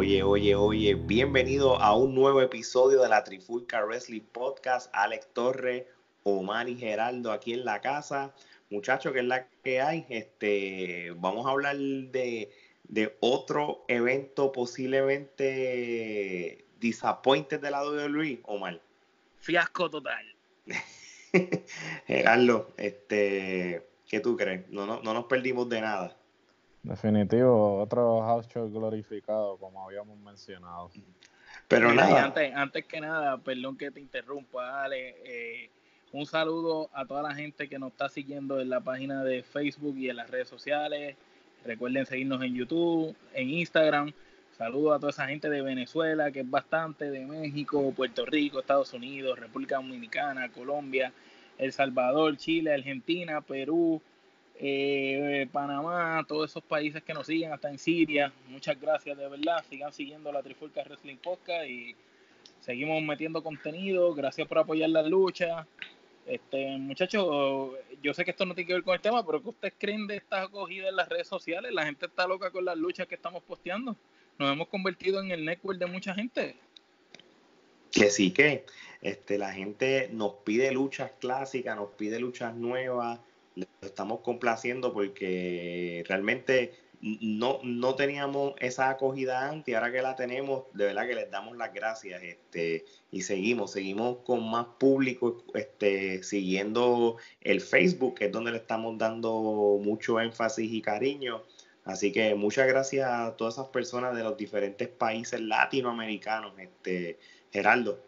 Oye, oye, oye, bienvenido a un nuevo episodio de la Trifulca Wrestling Podcast. Alex Torre, Omar y Geraldo aquí en la casa. Muchachos, ¿qué es la que hay? Este, vamos a hablar de, de otro evento posiblemente disappointed de la WWE, Omar. Fiasco total. Gerardo, este, ¿qué tú crees? No, no, no nos perdimos de nada. Definitivo, otro house show glorificado, como habíamos mencionado. Pero nada. Antes, antes, que nada, perdón que te interrumpa, Ale. Eh, un saludo a toda la gente que nos está siguiendo en la página de Facebook y en las redes sociales. Recuerden seguirnos en YouTube, en Instagram. Saludos a toda esa gente de Venezuela, que es bastante, de México, Puerto Rico, Estados Unidos, República Dominicana, Colombia, El Salvador, Chile, Argentina, Perú, eh, Panamá, todos esos países que nos siguen, hasta en Siria. Muchas gracias de verdad. Sigan siguiendo la Trifulca Wrestling Podcast y seguimos metiendo contenido. Gracias por apoyar la lucha. Este, muchachos, yo sé que esto no tiene que ver con el tema, pero ¿qué ustedes creen de esta acogida en las redes sociales? La gente está loca con las luchas que estamos posteando nos hemos convertido en el network de mucha gente. Que sí que este, la gente nos pide luchas clásicas, nos pide luchas nuevas, lo estamos complaciendo porque realmente no, no teníamos esa acogida antes ahora que la tenemos, de verdad que les damos las gracias este, y seguimos, seguimos con más público este, siguiendo el Facebook, que es donde le estamos dando mucho énfasis y cariño Así que muchas gracias a todas esas personas de los diferentes países latinoamericanos, este Geraldo.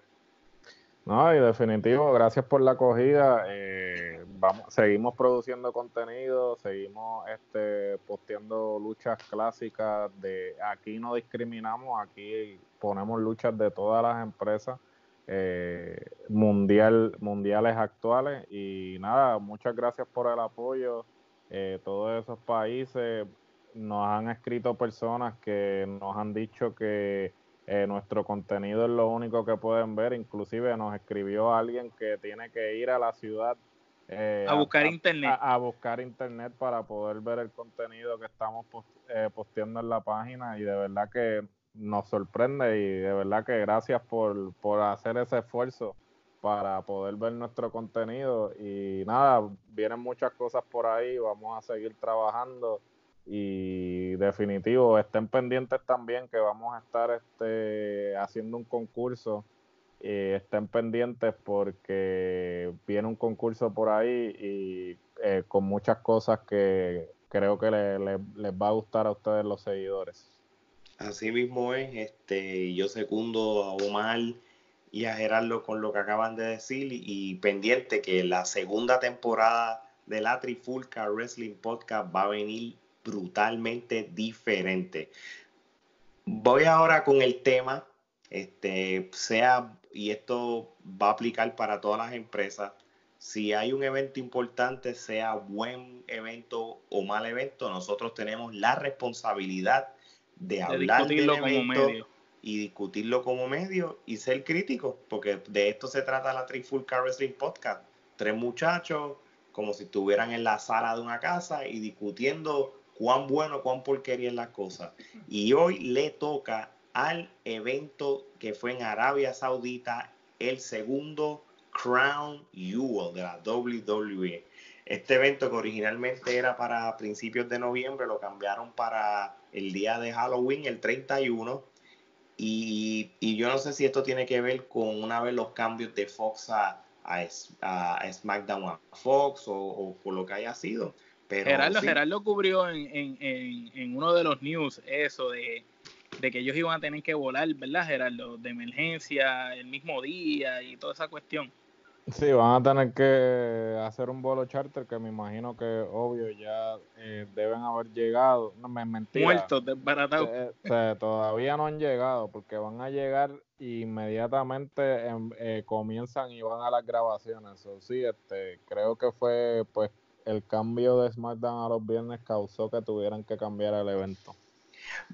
No, y definitivo, gracias por la acogida. Eh, vamos, seguimos produciendo contenido, seguimos este, posteando luchas clásicas. De aquí no discriminamos, aquí ponemos luchas de todas las empresas eh, mundial, mundiales actuales. Y nada, muchas gracias por el apoyo. Eh, todos esos países, nos han escrito personas que nos han dicho que eh, nuestro contenido es lo único que pueden ver. Inclusive nos escribió alguien que tiene que ir a la ciudad eh, a buscar internet. A, buscar internet para poder ver el contenido que estamos eh, posteando en la página y de verdad que nos sorprende y de verdad que gracias por, por hacer ese esfuerzo para poder ver nuestro contenido y nada, vienen muchas cosas por ahí, vamos a seguir trabajando y definitivo, estén pendientes también que vamos a estar este, haciendo un concurso. Eh, estén pendientes porque viene un concurso por ahí y eh, con muchas cosas que creo que les va a gustar a ustedes los seguidores. Así mismo es, este, yo secundo a Omar y a Gerardo con lo que acaban de decir y pendiente que la segunda temporada de la Trifulca Wrestling Podcast va a venir brutalmente diferente. Voy ahora con el tema, este, sea, y esto va a aplicar para todas las empresas, si hay un evento importante, sea buen evento o mal evento, nosotros tenemos la responsabilidad de, hablar del evento y discutirlo como medio y ser crítico, porque de esto se trata la Trifulca Wrestling Podcast. Tres muchachos como si estuvieran en la sala de una casa y discutiendo cuán bueno, cuán porquería es la cosa. Y hoy le toca al evento que fue en Arabia Saudita, el segundo Crown Jewel de la WWE. Este evento que originalmente era para principios de noviembre, lo cambiaron para el día de Halloween, el 31. Y, yo no sé si esto tiene que ver con una vez los cambios de Fox a, a, SmackDown a Fox o, o por lo que haya sido Gerardo, cubrió en, uno de los news eso de, que ellos iban a tener que volar, ¿verdad, Gerardo? De emergencia el mismo día y toda esa cuestión. Sí, van a tener que hacer un vuelo charter que me imagino que obvio ya eh, deben haber llegado. No, me mentira. Muertos, desbaratados. Eh, todavía no han llegado porque van a llegar inmediatamente eh, comienzan y van a las grabaciones. O sí, este, creo que fue pues el cambio de SmackDown a los viernes causó que tuvieran que cambiar el evento.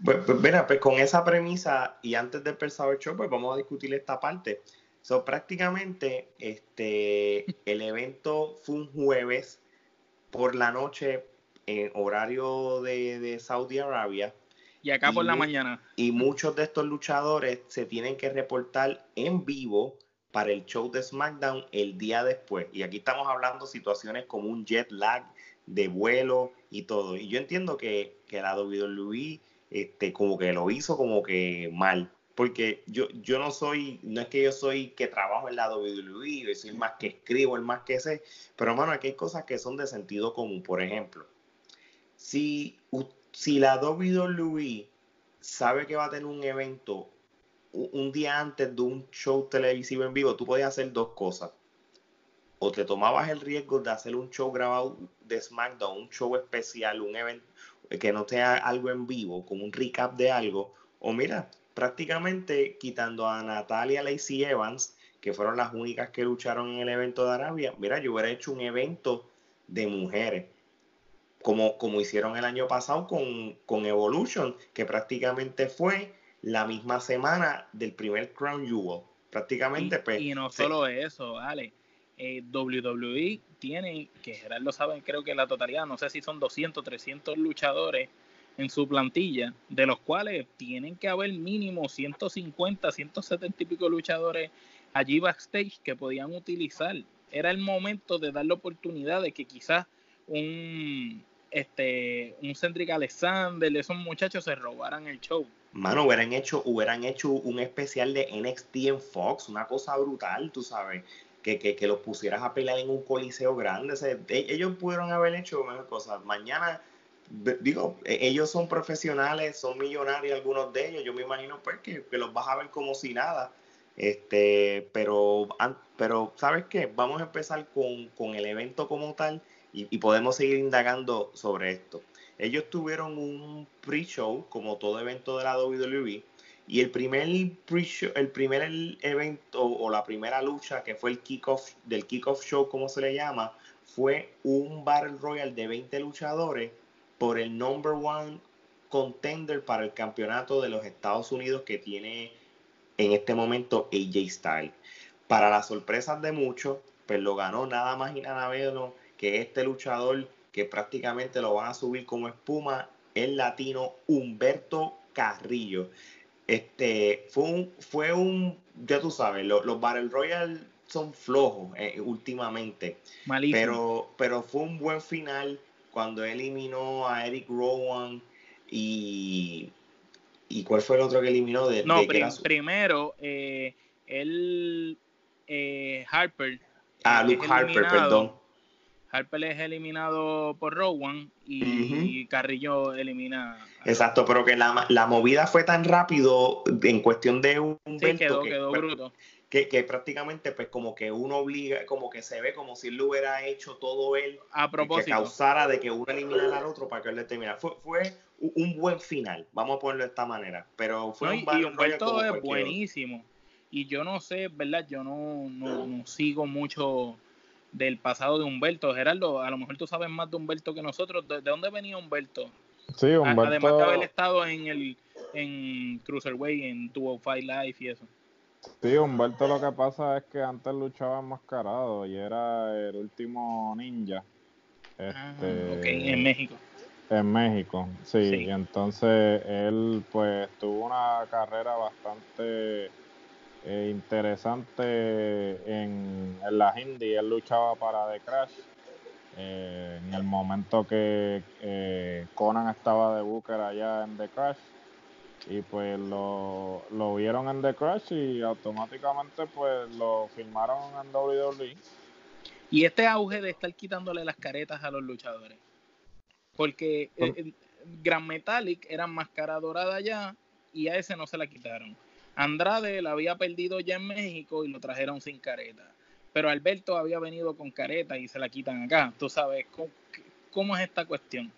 Pues, pues mira, pues con esa premisa y antes del Persaber Show, pues vamos a discutir esta parte. So, prácticamente, este, el evento fue un jueves por la noche en horario de, Saudi Arabia. Y acá por la mañana. Y muchos de estos luchadores se tienen que reportar en vivo para el show de SmackDown el día después. Y aquí estamos hablando situaciones como un jet lag de vuelo y todo. Y yo entiendo que, que la WWE este, como que lo hizo como que mal porque yo, yo no soy, no es que yo soy que trabajo en la WWE, soy más que escribo, el más que sé, pero hermano, aquí hay cosas que son de sentido común. Por ejemplo, si, si la WWE sabe que va a tener un evento un día antes de un show televisivo en vivo, tú podías hacer dos cosas. O te tomabas el riesgo de hacer un show grabado de SmackDown, un show especial, un evento que no sea algo en vivo, como un recap de algo. O mira, prácticamente quitando a Natalia Lacey Evans, que fueron las únicas que lucharon en el evento de Arabia, mira, yo hubiera hecho un evento de mujeres, como, como hicieron el año pasado con, con Evolution, que prácticamente fue la misma semana del primer Crown Jewel. Prácticamente, y, pues, y no solo eso, vale. Eh, WWE tiene, que Gerardo saben, creo que la totalidad, no sé si son 200, 300 luchadores en su plantilla, de los cuales tienen que haber mínimo 150, 170 y pico luchadores allí backstage que podían utilizar. Era el momento de dar la oportunidad de que quizás un este un Cendric Alexander, esos muchachos se robaran el show. Mano, hubieran hecho, hubieran hecho un especial de NXT en Fox, una cosa brutal, tú sabes. Que, que, que los pusieras a pelear en un coliseo grande. E, ellos pudieron haber hecho mejor cosas. Mañana digo, e, ellos son profesionales, son millonarios algunos de ellos, yo me imagino pues que, los vas a ver como si nada. Este, pero, pero ¿sabes qué? Vamos a empezar con, el evento como tal y, podemos seguir indagando sobre esto. Ellos tuvieron un pre-show, como todo evento de la WWE, y el primer pre-show, el primer evento o la primera lucha que fue el kickoff del kickoff show, como se le llama, fue un Battle Royal de 20 luchadores por el number one contender para el campeonato de los Estados Unidos que tiene en este momento AJ Styles. Para las sorpresas de muchos, pues lo ganó nada más y nada menos que este luchador que prácticamente lo van a subir como espuma, el latino Humberto Carrillo. Este fue un, fue un ya tú sabes, los Battle Royale son flojos eh, últimamente. Pero, pero fue un buen final cuando eliminó a Eric Rowan y, y cuál fue el otro que eliminó de, no primero eh, él eh, Harper ah Luke Harper perdón Harper es eliminado por Rowan y, Carrillo elimina. Exacto, pero que la, la, movida fue tan rápido en cuestión de un sí, quedó, quedó bruto que, prácticamente pues como que uno obliga, como que se ve como si él lo hubiera hecho todo él a propósito. que causara de que uno eliminara al otro para que él le terminara. Fue, fue un buen final, vamos a ponerlo de esta manera, pero fue un y Humberto es buenísimo. Y yo no sé, ¿verdad? Yo no, no, sigo mucho del pasado de Humberto. Gerardo, a lo mejor tú sabes más de Humberto que nosotros. ¿De, dónde venía Humberto? Sí, Humberto. Además de haber estado en el en Cruiserweight, en 205 Life y eso. Sí, Humberto lo que pasa es que antes luchaba enmascarado y era el último ninja. Este, en México. En México, sí. Y entonces él pues tuvo una carrera bastante eh, interesante en, en las indies. Él luchaba para The Crash. Eh, en el momento que eh, Conan estaba de Booker allá en The Crash y pues lo, lo vieron en The Crash y automáticamente pues lo firmaron en WWE. Y este auge de estar quitándole las caretas a los luchadores. Porque eh, Gran Metallic era más cara dorada ya y a ese no se la quitaron. Andrade la había perdido ya en México y lo trajeron sin careta. pero Alberto había venido con careta y se la quitan acá. Tú sabes, ¿cómo, es esta cuestión?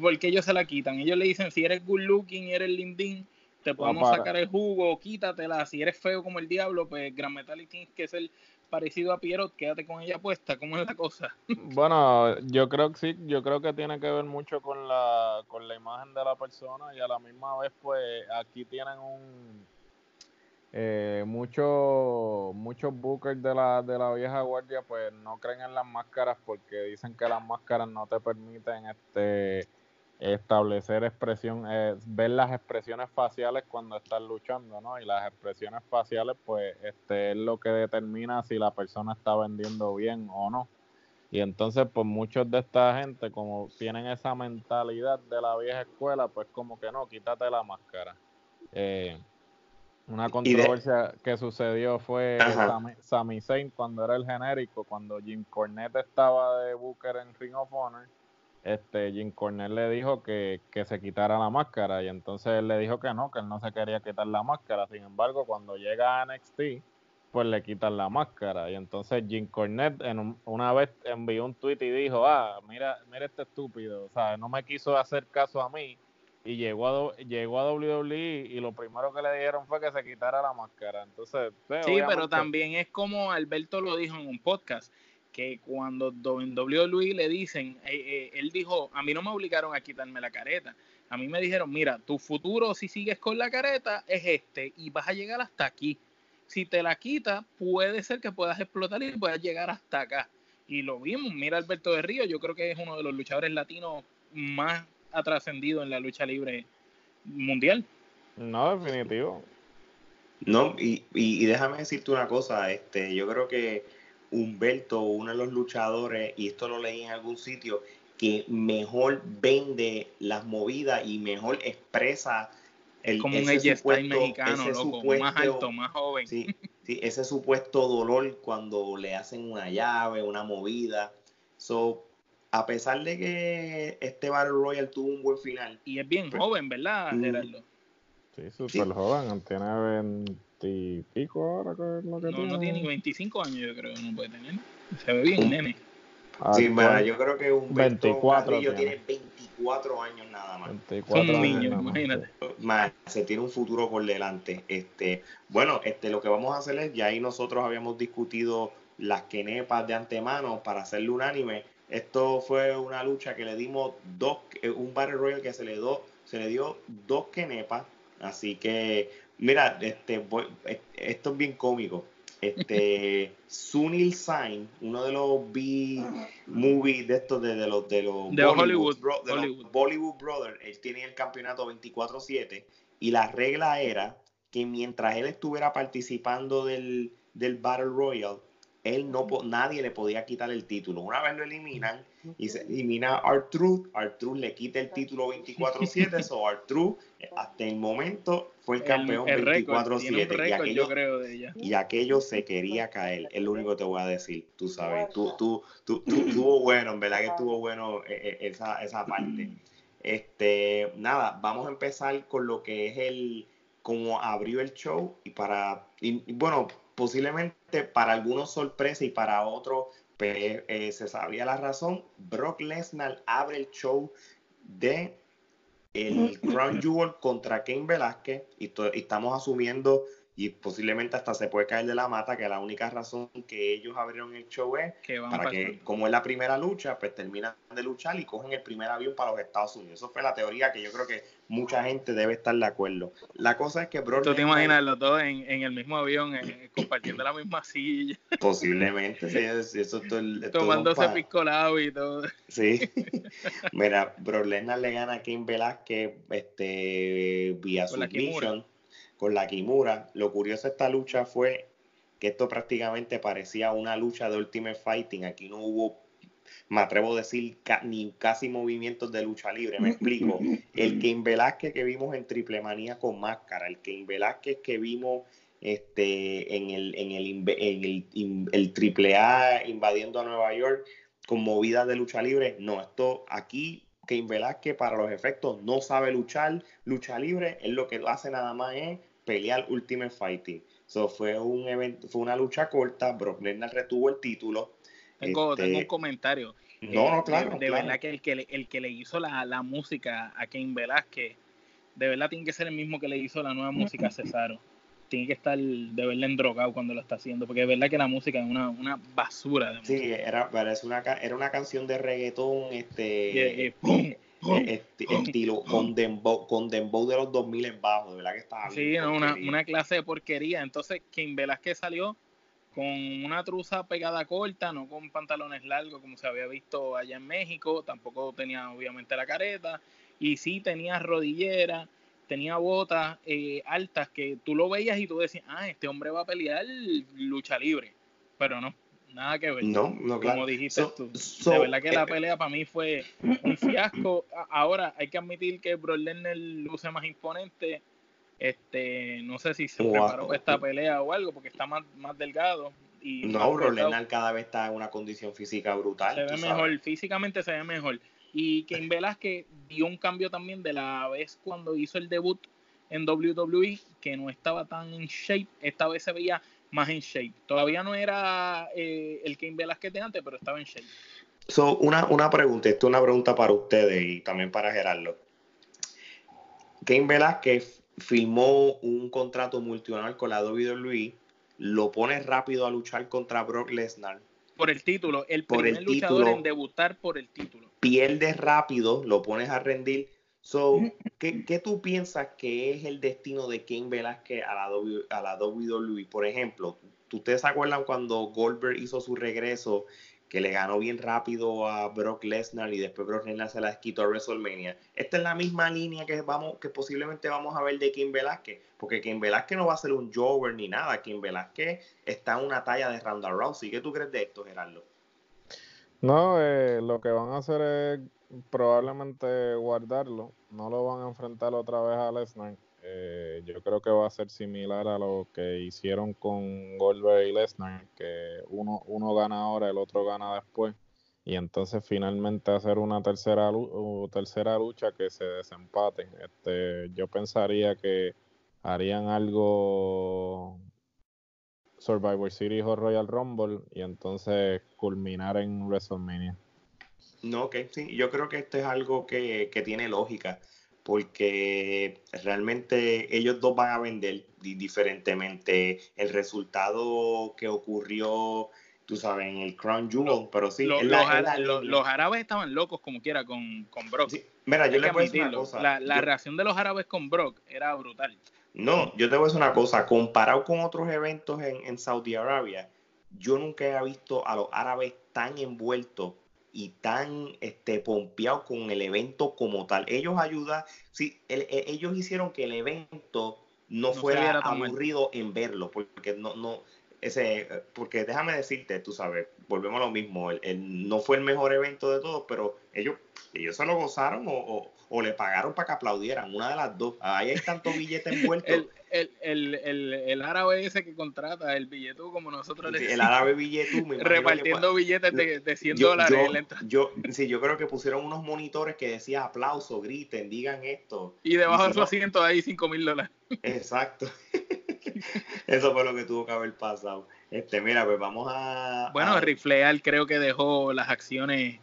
Porque ellos se la quitan. Ellos le dicen, si eres good looking eres lindín, te podemos sacar el jugo, quítatela. Si eres feo como el diablo, pues Gran Metal tienes que ser parecido a Pierrot, quédate con ella puesta. ¿Cómo es la cosa? Bueno, yo creo que sí, yo creo que tiene que ver mucho con la, con la imagen de la persona y a la misma vez, pues aquí tienen un eh, muchos muchos bookers de la, de la vieja guardia pues no creen en las máscaras porque dicen que las máscaras no te permiten este establecer expresión, eh, ver las expresiones faciales cuando estás luchando, ¿no? Y las expresiones faciales, pues, este es lo que determina si la persona está vendiendo bien o no. Y entonces, pues, muchos de esta gente, como tienen esa mentalidad de la vieja escuela, pues, como que no, quítate la máscara. Eh, una controversia que sucedió fue Sami, Zayn cuando era el genérico, cuando Jim Cornette estaba de Booker en Ring of Honor, este Jim Cornette le dijo que, se quitara la máscara y entonces él le dijo que no, que él no se quería quitar la máscara. Sin embargo, cuando llega a NXT, pues le quitan la máscara y entonces Jim Cornette en una vez envió un tweet y dijo, ah, mira, mira este estúpido, o sea, no me quiso hacer caso a mí y llegó a, llegó a WWE y lo primero que le dijeron fue que se quitara la máscara. Entonces, pues, sí, pero también es como Alberto lo dijo en un podcast, que cuando en WWE le dicen, eh, eh, él dijo, a mí no me obligaron a quitarme la careta. A mí me dijeron, mira, tu futuro si sigues con la careta es este y vas a llegar hasta aquí. Si te la quitas, puede ser que puedas explotar y puedas llegar hasta acá. Y lo vimos, mira Alberto de Río, yo creo que es uno de los luchadores latinos más ha trascendido en la lucha libre mundial. No, definitivo. No, y, y, déjame decirte una cosa, este, yo creo que Humberto, uno de los luchadores, y esto lo leí en algún sitio, que mejor vende las movidas y mejor expresa el como un ese supuesto, mexicano, loco, más alto, más joven. Sí, sí, ese supuesto dolor cuando le hacen una llave, una movida. So, a pesar de que este Battle Royale tuvo un buen final. Y es bien pues, joven, ¿verdad, mm, Gerardo? Sí, súper joven, tiene 20 y pico ahora que es lo que no, tiene. No tiene ni 25 años, yo creo, no puede tener. Se ve bien, nene. Ah, sí, bueno, yo creo que un 24 tiene. tiene 24 años nada más. 24 Son niños, imagínate. Más, se tiene un futuro por delante. Este, bueno, este, lo que vamos a hacer es, ya ahí nosotros habíamos discutido las quenepas de antemano para hacerle unánime esto fue una lucha que le dimos dos, eh, un Battle Royale que se le, do, se le dio dos kenepas. Así que, mira, este, esto es bien cómico. Este, Sunil Sign, uno de los B-movies de estos, de, los, de los Bollywood, Bollywood Brothers, él tiene el campeonato 24-7 y la regla era que mientras él estuviera participando del, del Battle Royale, él no nadie le podía quitar el título. Una vez lo eliminan y se elimina a Artruth, Artruth le quita el título 24-7, so Artruth hasta el momento fue el campeón 24-7 y, aquello, y aquello se quería caer, es lo único que te voy a decir, tú sabes, tú, tú, tú, estuvo bueno, en verdad que estuvo bueno eh, eh, esa, esa parte. Este, nada, vamos a empezar con lo que es el, como abrió el show y para, y, bueno, posiblemente para algunos sorpresa y para otros pues, eh, se sabía la razón. Brock Lesnar abre el show de el Crown Jewel contra Kane Velázquez y, y estamos asumiendo y posiblemente hasta se puede caer de la mata, que la única razón que ellos abrieron el show es para que, como es la primera lucha, pues terminan de luchar y cogen el primer avión para los Estados Unidos. Eso fue la teoría que yo creo que mucha gente debe estar de acuerdo. La cosa es que Brock ¿Tú te imaginas los dos en, el mismo avión, compartiendo la misma silla? Posiblemente, sí, eso todo Tomándose piscolado y todo. Sí. Mira, Brock le gana a Kim Velázquez este, vía submission con la Kimura. Lo curioso de esta lucha fue que esto prácticamente parecía una lucha de Ultimate Fighting. Aquí no hubo, me atrevo a decir, ni casi movimientos de lucha libre. Me explico. El Kane Velázquez que vimos en Triple Manía con máscara, el Kane Velázquez que vimos este, en, el, en, el, en el, Triple A invadiendo a Nueva York con movidas de lucha libre. No, esto aquí Kane Velázquez para los efectos no sabe luchar, lucha libre, él lo que hace nada más es pelear Ultimate Fighting. So, fue un evento, fue una lucha corta, Brock Lesnar retuvo el título. Tengo, tengo un este, comentario. No, no, claro. De, verdad que el que, le, el que le hizo la, la música a Ken Velázquez, de verdad tiene que ser el mismo que le hizo la nueva música a Cesaro. Tiene que estar de verdad endrogado cuando lo está haciendo, porque de verdad que la música es una, una basura. De sí, era, una, era una canción de reggaetón, este, estilo con dembow, con dembow de los 2000 en bajo, de verdad que estaba Sí, una, una clase de porquería. Entonces, Ken Velázquez salió con una truza pegada corta, no con pantalones largos como se había visto allá en México, tampoco tenía obviamente la careta, y sí tenía rodillera, tenía botas eh, altas que tú lo veías y tú decías, ah, este hombre va a pelear lucha libre, pero no, nada que ver. No, no, claro. Como dijiste tú. de verdad que la eh, pelea para mí fue un fiasco. Ahora hay que admitir que Brock Lesnar luce más imponente este, no sé si se preparó esta pelea o algo, porque está más, más delgado. Y no, Rolenal cada vez está en una condición física brutal. Se ve mejor, físicamente se ve mejor. Y Ken Velázquez dio un cambio también de la vez cuando hizo el debut en WWE, que no estaba tan en shape. Esta vez se veía más en shape. Todavía no era eh, el Ken Velázquez de antes, pero estaba en shape. So, una, una pregunta, esto es una pregunta para ustedes y también para Gerardo. Ken Velázquez firmó un contrato multinacional con la WWE, lo pone rápido a luchar contra Brock Lesnar. Por el título, el primer luchador en debutar por el título. Pierde rápido, lo pones a rendir. So, ¿qué, tú piensas que es el destino de Ken Velázquez a la, a la WWE? Por ejemplo, ¿ustedes se acuerdan cuando Goldberg hizo su regreso que le ganó bien rápido a Brock Lesnar y después Brock Lesnar se la quitó a WrestleMania. Esta es la misma línea que vamos que posiblemente vamos a ver de Kim Velázquez, porque Kim Velázquez no va a ser un Jover ni nada, Kim Velázquez está en una talla de Ronda Rousey. ¿Qué tú crees de esto, Gerardo? No, eh, lo que van a hacer es probablemente guardarlo, no lo van a enfrentar otra vez a Lesnar eh, yo creo que va a ser similar a lo que hicieron con Goldberg y Lesnar, que uno, uno gana ahora, el otro gana después, y entonces finalmente hacer una tercera, tercera lucha que se desempate. Este, yo pensaría que harían algo Survivor Series o Royal Rumble y entonces culminar en WrestleMania. No, que sí, yo creo que esto es algo que tiene lógica porque realmente ellos dos van a vender diferentemente. El resultado que ocurrió, tú sabes, en el Crown Jewel, pero sí. los, árabes estaban locos como quiera con, con Brock. Mira, yo le voy a decir una cosa. La, reacción de los árabes con Brock era brutal. No, yo te voy a decir una cosa. Comparado con otros eventos en, en Saudi Arabia, yo nunca he visto a los árabes tan envueltos y tan este, pompeados con el evento como tal. Ellos ayudan, sí, e, ellos hicieron que el evento no, fuera aburrido en verlo, porque no, no, ese, porque déjame decirte, tú sabes, volvemos a lo mismo, el, no fue el mejor evento de todos, pero ellos, ellos se lo gozaron o, o le pagaron para que aplaudieran, una de las dos. Ahí hay tanto billete envuelto. el, el, el, el, el, árabe ese que contrata, el billetú, como nosotros le decimos. El árabe billetú. repartiendo billetes de, de 100 dólares. Yo, sí, yo creo que pusieron unos monitores que decía aplauso, griten, digan esto. Y debajo de su asiento hay 5 mil dólares. Exacto. Eso fue lo que tuvo que haber pasado. Este, mira, pues vamos a. Bueno, a... Rifleal creo que dejó las acciones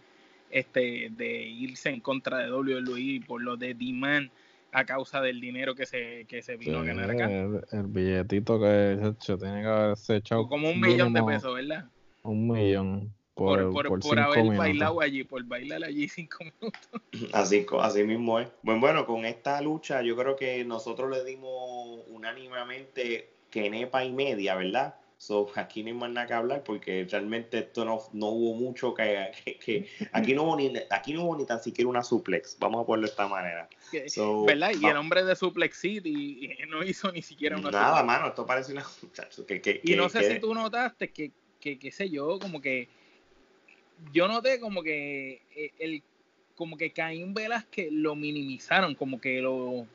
este, de irse en contra de WWE por lo de Demand a causa del dinero que se, que se vino a ganar acá. El, billetito que se tiene que haberse echado. Como un millón de pesos, ¿verdad? Un millón. Por, por, por, haber bailado allí, por bailar allí cinco minutos. Así, así mismo es. Bueno, bueno, con esta lucha yo creo que nosotros le dimos unánimemente Kenepa y media, ¿verdad? So, aquí no hay más nada que hablar porque realmente esto no, no hubo mucho que, que, aquí no hubo ni aquí no hubo ni tan siquiera una suplex, vamos a ponerlo de esta manera. ¿Verdad? Y el hombre de Suplex City no hizo ni siquiera una Nada, mano, esto parece una que, Y no sé si tú notaste que, que, qué sé yo, como que yo noté como que eh, el como que Caín Velázquez lo minimizaron, como que lo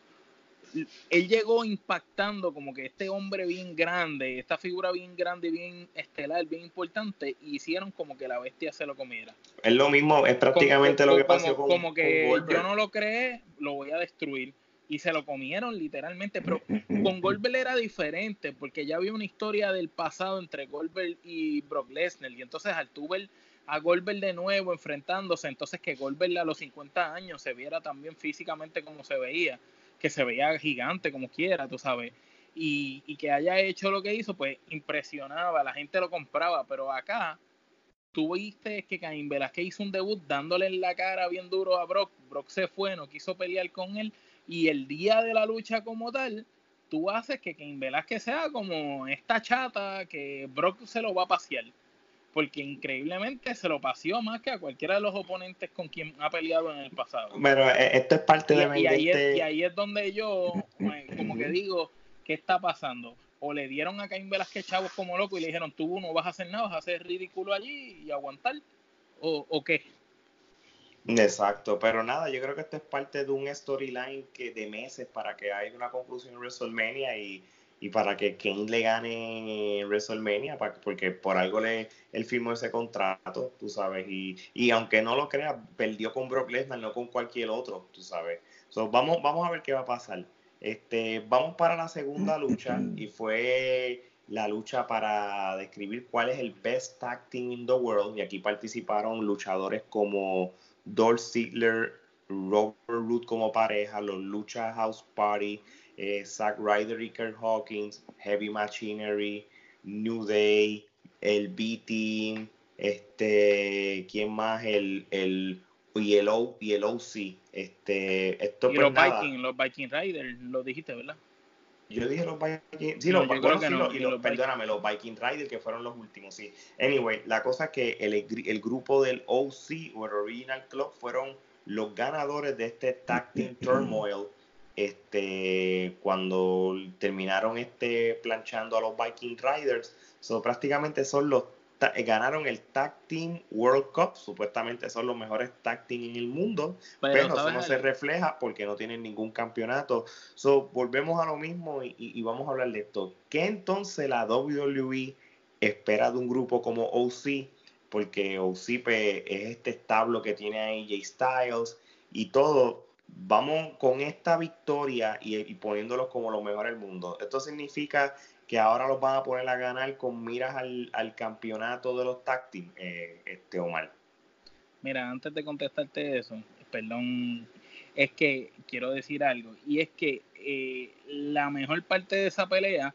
él llegó impactando como que este hombre bien grande, esta figura bien grande, bien estelar, bien importante, y hicieron como que la bestia se lo comiera. Es lo mismo, es prácticamente lo que pasó con Como que yo no lo creé, lo voy a destruir. y se lo comieron literalmente, pero con Goldberg era diferente porque ya había una historia del pasado entre Goldberg y Brock Lesnar y entonces al tuber a Goldberg de nuevo enfrentándose, entonces que Goldberg a los 50 años se viera también físicamente como se veía, que se veía gigante como quiera, tú sabes, y, y que haya hecho lo que hizo, pues impresionaba, la gente lo compraba, pero acá tú viste que Cain Velázquez hizo un debut dándole en la cara bien duro a Brock, Brock se fue, no quiso pelear con él, y el día de la lucha como tal, tú haces que Cain Velázquez sea como esta chata que Brock se lo va a pasear porque increíblemente se lo paseó más que a cualquiera de los oponentes con quien ha peleado en el pasado. Pero eh, esto es parte de y, ahí es, y ahí es donde yo, eh, como que digo, ¿qué está pasando? O le dieron a Caín Velázquez chavos como loco y le dijeron, tú no vas a hacer nada, vas a hacer ridículo allí y aguantar, o, o qué. Exacto, pero nada, yo creo que esto es parte de un storyline que de meses para que haya una conclusión en WrestleMania y y para que Kane le gane WrestleMania, porque por algo le, él firmó ese contrato, tú sabes, y, y aunque no lo crea, perdió con Brock Lesnar, no con cualquier otro, tú sabes. So, vamos, vamos a ver qué va a pasar. Este, vamos para la segunda lucha y fue la lucha para describir cuál es el best tag team in the world y aquí participaron luchadores como Dolph Ziggler, Robert Root como pareja, los Lucha House Party, eh, Zack Ryder y Kurt Hawkins, Heavy Machinery, New Day, el B-Team, este, ¿quién más? El, el, y el, o, y el OC. Este, esto y pues los, Viking, los Viking Riders, lo dijiste, ¿verdad? Yo dije los Viking, sí, los, bueno, sí, no, y los, perdóname, los Viking Riders que fueron los últimos, sí. Anyway, la cosa es que el, el grupo del OC o el Original Club fueron los ganadores de este Tag Team Turmoil este, cuando terminaron este, planchando a los Viking Riders, so, prácticamente son los ganaron el Tag Team World Cup, supuestamente son los mejores Tag Team en el mundo, pero, eso no se refleja porque no tienen ningún campeonato. So, volvemos a lo mismo y, vamos a hablar de esto. ¿Qué entonces la WWE espera de un grupo como OC? Porque OC pues, es este establo que tiene a AJ Styles y todo vamos con esta victoria y, poniéndolos como los mejores del mundo. Esto significa que ahora los van a poner a ganar con miras al, campeonato de los táctiles, eh, este Omar. Mira, antes de contestarte eso, perdón, es que quiero decir algo, y es que eh, la mejor parte de esa pelea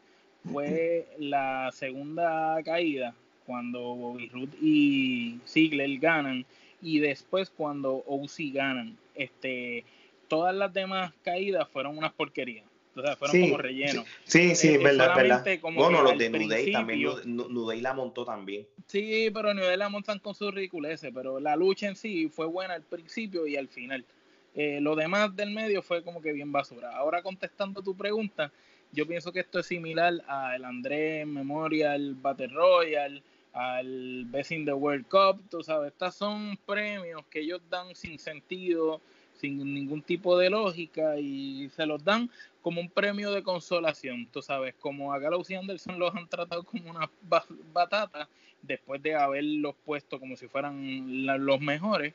fue la segunda caída, cuando Bobby Root y Ziggler ganan, y después cuando OC ganan. Este, todas las demás caídas fueron unas porquerías. O sea, fueron como relleno. Sí, sí, es verdad, verdad. Bueno, los de Nudey también, Nudey la montó también. Sí, pero Nudey la montan con sus ridiculeces, pero la lucha en sí fue buena al principio y al final. Eh, lo demás del medio fue como que bien basura. Ahora contestando tu pregunta, yo pienso que esto es similar al Andrés Memorial Battle Royal, al Best in the World Cup, tú sabes, estas son premios que ellos dan sin sentido, sin ningún tipo de lógica y se los dan como un premio de consolación, tú sabes, como a Gallows Anderson los han tratado como una batata después de haberlos puesto como si fueran los mejores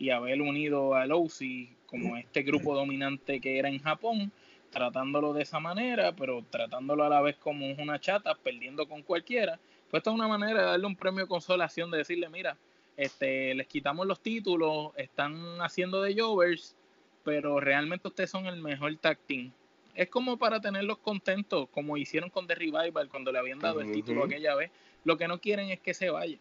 y haber unido a OC como este grupo dominante que era en Japón, tratándolo de esa manera, pero tratándolo a la vez como una chata, perdiendo con cualquiera, pues esta es una manera de darle un premio de consolación, de decirle, mira, este, les quitamos los títulos, están haciendo de Jovers, pero realmente ustedes son el mejor tag team. Es como para tenerlos contentos, como hicieron con The Revival cuando le habían dado el título aquella vez. Lo que no quieren es que se vayan.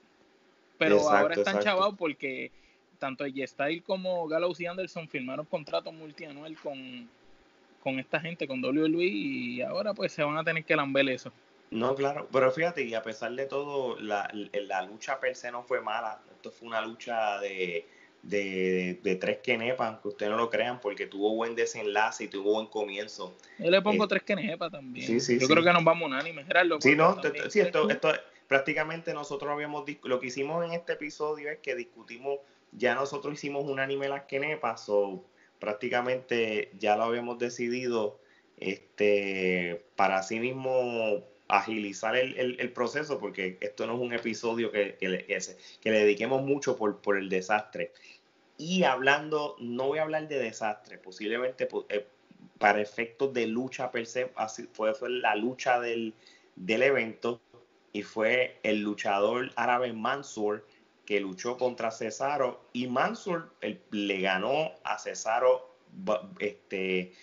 Pero ahora están chavados porque tanto G-Style como Gallows y Anderson firmaron contratos multianual con, con esta gente, con WWE, y ahora pues se van a tener que lamber eso. No, claro, pero fíjate, y a pesar de todo, la, la lucha per se no fue mala. Esto fue una lucha de, de, de tres quenepas, aunque ustedes no lo crean, porque tuvo buen desenlace y tuvo buen comienzo. Yo le pongo eh, tres quenepas también. Sí, sí, Yo creo que nos vamos unánimes, Gerardo. Sí, no, sí, esto, esto prácticamente nosotros habíamos, lo que hicimos en este episodio es que discutimos, ya nosotros hicimos unánime las quenepas, o prácticamente ya lo habíamos decidido, este, para sí mismo agilizar el, el, proceso, porque esto no es un episodio que, que, le, que, le dediquemos mucho por, por, el desastre. Y hablando, no voy a hablar de desastre, posiblemente eh, para efectos de lucha per se, fue, fue la lucha del, del evento y fue el luchador árabe Mansur que luchó contra Cesaro y Mansur le ganó a Cesaro este,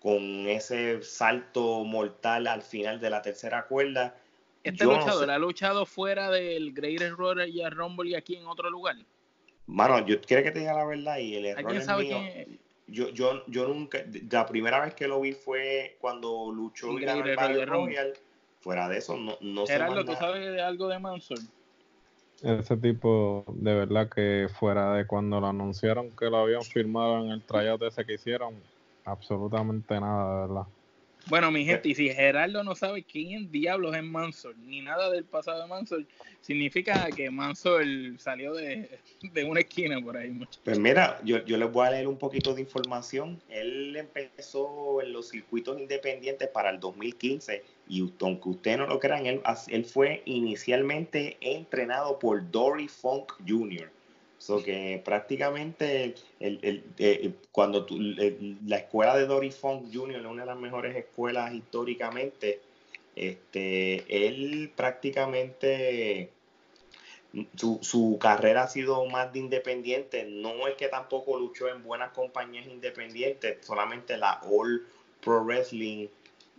con ese salto mortal al final de la tercera cuerda. ¿Este luchador ha luchado fuera del Greatest Royal Rumble y aquí en otro lugar? Mano, yo quiero que te diga la verdad y el error es mío. Yo, yo, yo nunca, la primera vez que lo vi fue cuando luchó en el Royal, Royal. Fuera de eso, no, no sé. Gerardo, ¿tú sabes de algo de Mansur? Ese tipo, de verdad que fuera de cuando lo anunciaron que lo habían firmado en el tryout ese que hicieron, absolutamente nada, de verdad. Bueno, mi gente, y si Gerardo no sabe quién diablos es Mansor, ni nada del pasado de Mansor, significa que Mansor salió de, una esquina por ahí. Pues mira, yo, yo les voy a leer un poquito de información. Él empezó en los circuitos independientes para el 2015 y aunque usted no lo crean, él, él fue inicialmente entrenado por Dory Funk Jr., So que prácticamente el, eh, cuando la escuela de Dory Funk Jr. es una de las mejores escuelas históricamente, este, él prácticamente su, su, carrera ha sido más de independiente. No es que tampoco luchó en buenas compañías independientes, solamente la All Pro Wrestling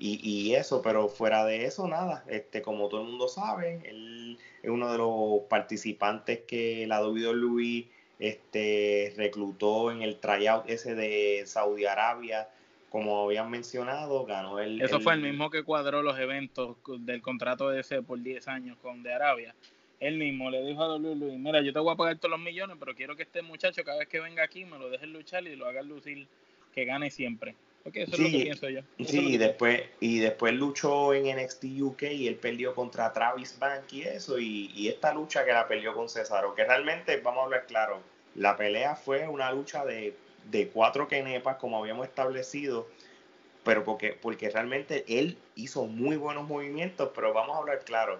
y, eso, pero fuera de eso, nada. Este, como todo el mundo sabe, él es uno de los participantes que la WWE este, reclutó en el tryout ese de Saudi Arabia. Como habían mencionado, ganó el. Eso fue el mismo que cuadró los eventos del contrato de ese por 10 años con de Arabia. Él mismo le dijo a WWE: Mira, yo te voy a pagar todos los millones, pero quiero que este muchacho, cada vez que venga aquí, me lo dejen luchar y lo haga lucir que gane siempre eso sí, es lo que pienso yo. sí, y después, y después luchó en NXT UK y él perdió contra Travis Bank y eso, y, esta lucha que la perdió con Cesaro, que realmente, vamos a hablar claro, la pelea fue una lucha de, de cuatro kenepas, como habíamos establecido, pero porque, porque realmente él hizo muy buenos movimientos, pero vamos a hablar claro,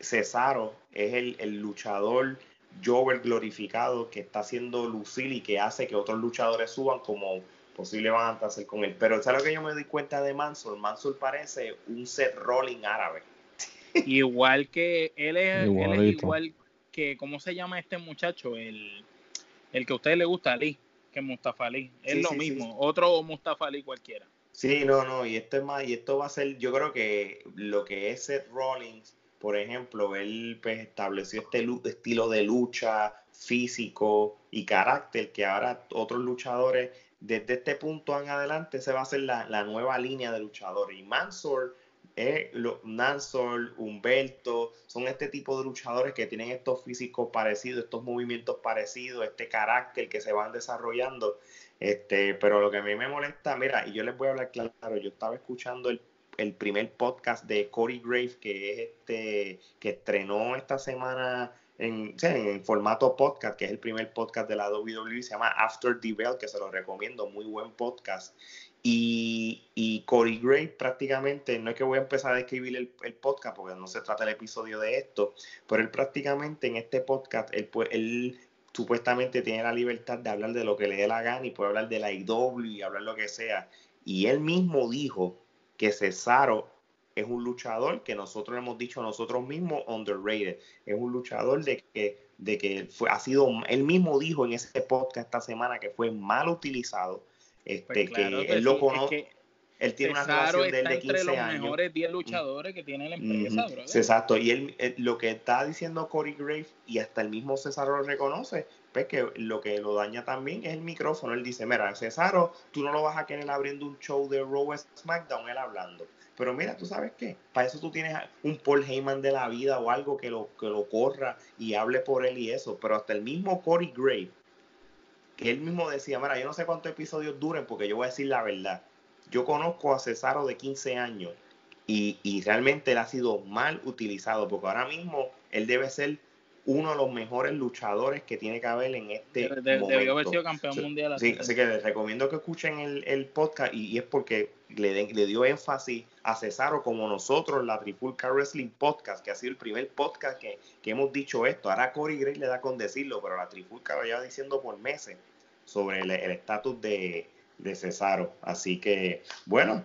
Cesaro es el, el luchador Jover glorificado que está haciendo lucir y que hace que otros luchadores suban como posible van a hacer con él. Pero ¿sabes lo que yo me doy cuenta de Mansur? Mansur parece un set rolling árabe. Igual que él es, igual que, ¿cómo se llama este muchacho? El, el que a usted le gusta, Ali, que Mustafa Ali. Es lo mismo, otro Mustafa Ali cualquiera. Sí, no, no, y esto es más, y esto va a ser, yo creo que lo que es Seth Rollins, por ejemplo, él pues, estableció este estilo de lucha físico y carácter que ahora otros luchadores desde este punto en adelante se va a hacer la, nueva línea de luchadores. Y Mansor, eh, Nansor, Humberto, son este tipo de luchadores que tienen estos físicos parecidos, estos movimientos parecidos, este carácter que se van desarrollando. Este, pero lo que a mí me molesta, mira, y yo les voy a hablar claro, yo estaba escuchando el, el primer podcast de Corey Grave, que es este, que estrenó esta semana en, formato podcast, que es el primer podcast de la WWE, se llama After the Bell, que se lo recomiendo, muy buen podcast. Y, y Corey Gray prácticamente, no es que voy a empezar a escribir el, podcast, porque no se trata el episodio de esto, pero él prácticamente en este podcast, él, él supuestamente tiene la libertad de hablar de lo que le dé la gana y puede hablar de la IW y hablar lo que sea. Y él mismo dijo que Cesaro es un luchador que nosotros hemos dicho nosotros mismos underrated. Es un luchador de que, de que fue, ha sido, él mismo dijo en ese podcast esta semana que fue mal utilizado. Este, pues que él lo conoce. él tiene una relación de, de 15 entre los mejores 10 luchadores que tiene la empresa, Exacto, y él, lo que está diciendo Corey Grave y hasta el mismo Cesaro lo reconoce, pues que lo que lo daña también es el micrófono. Él dice, mira, Cesaro, tú no lo vas a querer abriendo un show de Raw SmackDown, él hablando. Pero mira, tú sabes qué, para eso tú tienes un Paul Heyman de la vida o algo que lo, que lo corra y hable por él y eso. Pero hasta el mismo Corey Gray, que él mismo decía, mira, yo no sé cuántos episodios duren porque yo voy a decir la verdad. Yo conozco a Cesaro de 15 años y, y realmente él ha sido mal utilizado porque ahora mismo él debe ser uno de los mejores luchadores que tiene que haber en este momento. Debió haber sido campeón mundial. Sí, así que les recomiendo que escuchen el, podcast y, es porque le, le, dio énfasis a Cesaro como nosotros, la Trifulca Wrestling Podcast, que ha sido el primer podcast que, hemos dicho esto. Ahora Corey Gray le da con decirlo, pero la Trifulca lo lleva diciendo por meses sobre el estatus de, de Cesaro. Así que, bueno,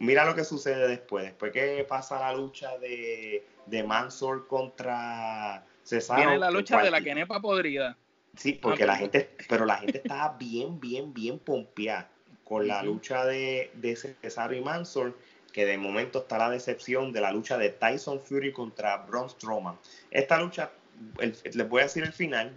mira lo que sucede después. Después que pasa la lucha de, de Mansor contra Cesaro. Viene la lucha de la quenepa podrida. Sí, porque la gente, pero la gente estaba bien, bien, bien pompeada con la lucha de, de Cesaro y Mansor que de momento está la decepción de la lucha de Tyson Fury contra Braun Strowman. Esta lucha, les voy a decir el final,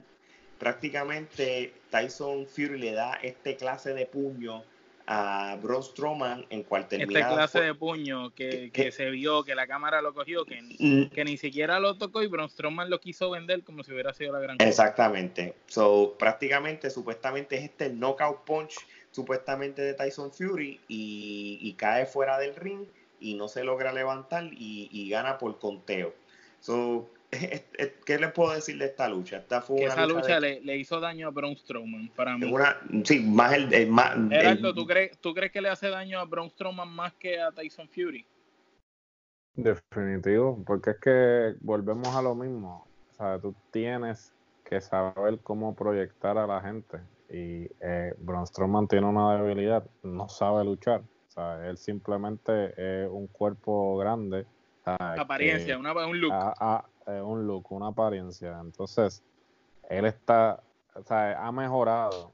prácticamente Tyson Fury le da este clase de puño a Braun Strowman en cual termina... Este clase de puño que, se vio, que la cámara lo cogió, que, que ni siquiera lo tocó y Braun Strowman lo quiso vender como si hubiera sido la gran... Exactamente. So, prácticamente, supuestamente es este knockout punch supuestamente de Tyson Fury y, cae fuera del ring y no se logra levantar y, gana por conteo. So, ¿Qué les puedo decir de esta lucha? Esta fue que esa lucha, le, hizo daño a Braun Strowman, para mí. sí, más el... más, ¿tú, crees, ¿tú crees que le hace daño a Braun Strowman más que a Tyson Fury? Definitivo, porque es que volvemos a lo mismo. O sea, tú tienes que saber cómo proyectar a la gente y eh, Braun Strowman tiene una debilidad, no sabe luchar. O sea, él simplemente es un cuerpo grande. Apariencia, una, un look. Un look, una apariencia. Entonces, él está, o sea, ha mejorado,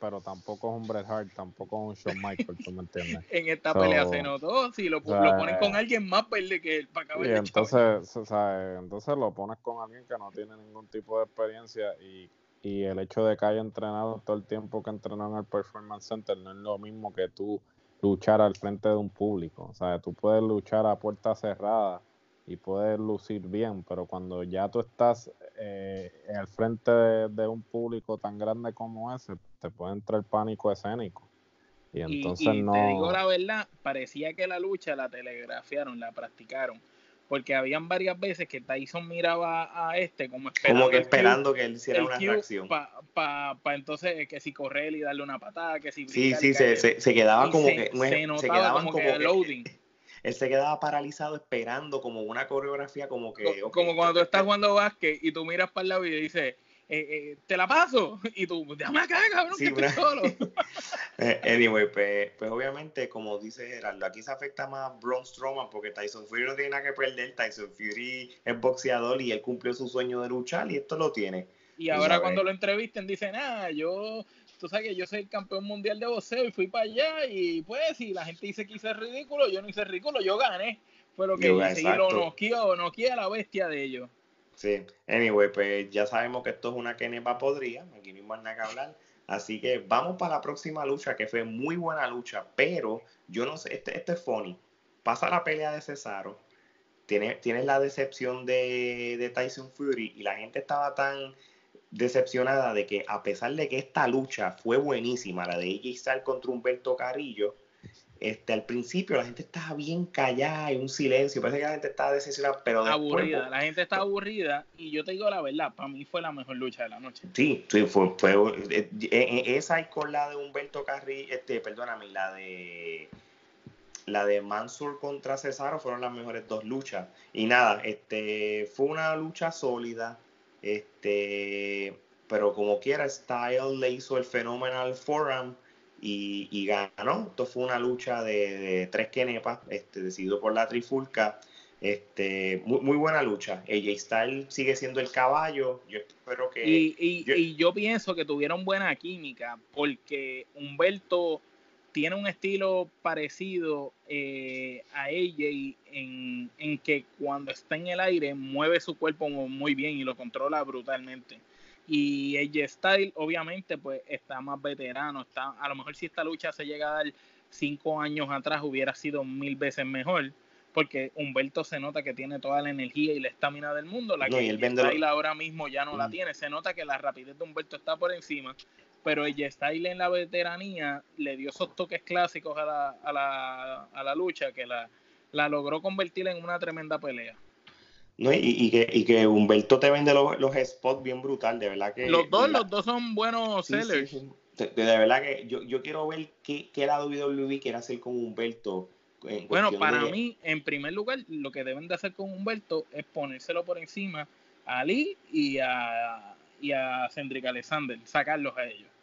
pero tampoco es un Bret Hart, tampoco es un Shawn Michaels, ¿tú me entiendes? en esta pelea se notó, si lo, ponen con alguien más verde que él, para acabar y entonces, o sea, entonces lo pones con alguien que no tiene ningún tipo de experiencia y y el hecho de que haya entrenado todo el tiempo que entrenó en el Performance Center no es lo mismo que tú luchar al frente de un público. O sea, tú puedes luchar a puerta cerrada y puedes lucir bien, pero cuando ya tú estás eh, al frente de, un público tan grande como ese, te puede entrar pánico escénico. Y entonces no. Te digo la verdad, parecía que la lucha la telegrafiaron, la practicaron porque habían varias veces que Tyson miraba a este como esperando, como que, esperando que él hiciera una reacción para pa, entonces que si correr y darle una patada que si sí sí se, se, quedaba como que se, quedaban como, que, loading él se quedaba paralizado esperando como una coreografía como que como cuando tú estás jugando básquet y tú miras para el lado y dices eh, eh, te la paso. Y tú, déjame acá, cabrón, que estoy solo. Eh, anyway, pues, pues, obviamente, como dice Gerardo, aquí se afecta más Braun Strowman porque Tyson Fury no tiene nada que perder. Tyson Fury es boxeador y él cumplió su sueño de luchar y esto lo tiene. Y ahora cuando lo entrevisten dicen, ah, yo, tú sabes que yo soy el campeón mundial de boxeo y fui para allá y pues si la gente dice que hice ridículo, yo no hice ridículo, yo gané. Fue lo que hice y lo noqueó, a la bestia de ellos. Sí, anyway, pues ya sabemos que esto es una Kenepa podría, aquí no hay nada que hablar. Así que vamos para la próxima lucha, que fue muy buena lucha, pero yo no sé, este, este es funny. Pasa la pelea de Cesaro, tienes tiene la decepción de, de Tyson Fury y la gente estaba tan decepcionada de que a pesar de que esta lucha fue buenísima, la de Styles contra Humberto Carrillo, este, al principio la gente estaba bien callada y un silencio, parece que la gente estaba decepcionada, pero aburrida, la gente estaba aburrida y yo te digo la verdad, para mí fue la mejor lucha de la noche. Sí, sí fue, fue eh, eh, eh, esa y con la de Humberto Carri, este, perdóname, la de la de Mansur contra Cesaro fueron las mejores dos luchas. Y nada, este fue una lucha sólida, este, pero como quiera, Style le hizo el Phenomenal Forum y, ganó. Esto fue una lucha de, tres kenepas, este, decidido por la trifulca. Este, muy, muy buena lucha. AJ Styles sigue siendo el caballo. Yo espero que. Y, yo, pienso que tuvieron buena química porque Humberto tiene un estilo parecido eh, a AJ en, en, que cuando está en el aire mueve su cuerpo muy bien y lo controla brutalmente. Y AJ Style, obviamente, pues está más veterano. Está, a lo mejor si esta lucha se llega a dar cinco años atrás, hubiera sido mil veces mejor. Porque Humberto se nota que tiene toda la energía y la estamina del mundo. La que AJ Style ahora mismo ya no la mm. tiene. Se nota que la rapidez de Humberto está por encima. Pero AJ Style en la veteranía le dio esos toques clásicos a la, a la, a la lucha que la, la logró convertir en una tremenda pelea. No, y, que, y que Humberto te vende los, los spots bien brutal, de verdad que... Los dos, los dos son buenos sellers. De, verdad que yo, yo quiero ver qué, qué la WWE quiere hacer con Humberto. bueno, para mí, en primer lugar, lo que deben de hacer con Humberto es ponérselo por encima a Lee y a, y a Cendric Alexander, sacarlos a ellos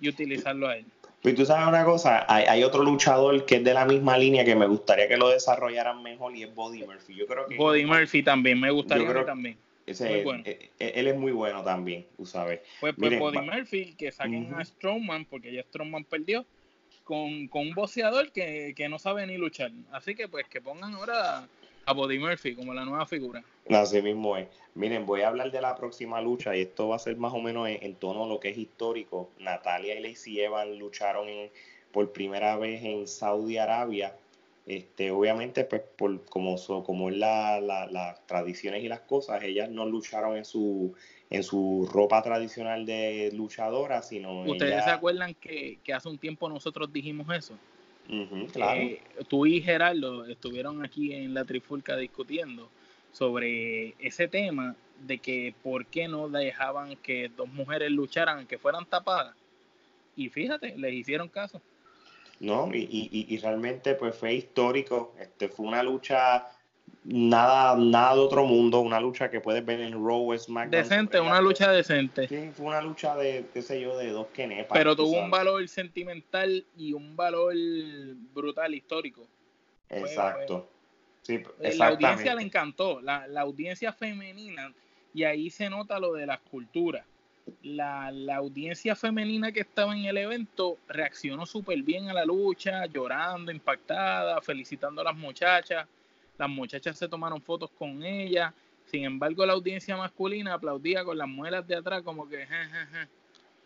y utilizarlos a él. Pues tú sabes una cosa, hay, otro luchador que es de la misma línea que me gustaría que lo desarrollaran mejor y es Body Murphy. Yo creo que Body Murphy también me gustaría también. Eh, eh, él, es muy bueno también, tú sabes. Pues, pues Body Murphy, que saquen a Strongman, porque ya Strongman perdió, con, con un boxeador que, que, no sabe ni luchar. Así que pues que pongan ahora a Body Murphy como la nueva figura. Así mismo es. Miren, voy a hablar de la próxima lucha y esto va a ser más o menos en, tono lo que es histórico. Natalia y Lacey Evans lucharon por primera vez en Saudi Arabia. Este, obviamente, pues por como, como es la, las tradiciones y las cosas, ellas no lucharon en su en su ropa tradicional de luchadora, sino ¿Ustedes se acuerdan que, que hace un tiempo nosotros dijimos eso? claro. Eh, tú y Gerardo estuvieron aquí en la Trifulca discutiendo sobre ese tema de que por qué no dejaban que dos mujeres lucharan, que fueran tapadas. Y fíjate, les hicieron caso. No, y, y, y realmente pues fue histórico. Este fue una lucha nada, nada de otro mundo, una lucha que puedes ver en Raw, SmackDown. Decente, una lucha decente. Sí, fue una lucha de, qué sé yo, de dos kenepas. Pero tuvo un valor sentimental y un valor brutal histórico. Exacto. Sí, la audiencia le encantó, la, la, audiencia femenina, y ahí se nota lo de las culturas. La, la audiencia femenina que estaba en el evento reaccionó súper bien a la lucha, llorando, impactada, felicitando a las muchachas las muchachas se tomaron fotos con ella, sin embargo la audiencia masculina aplaudía con las muelas de atrás como que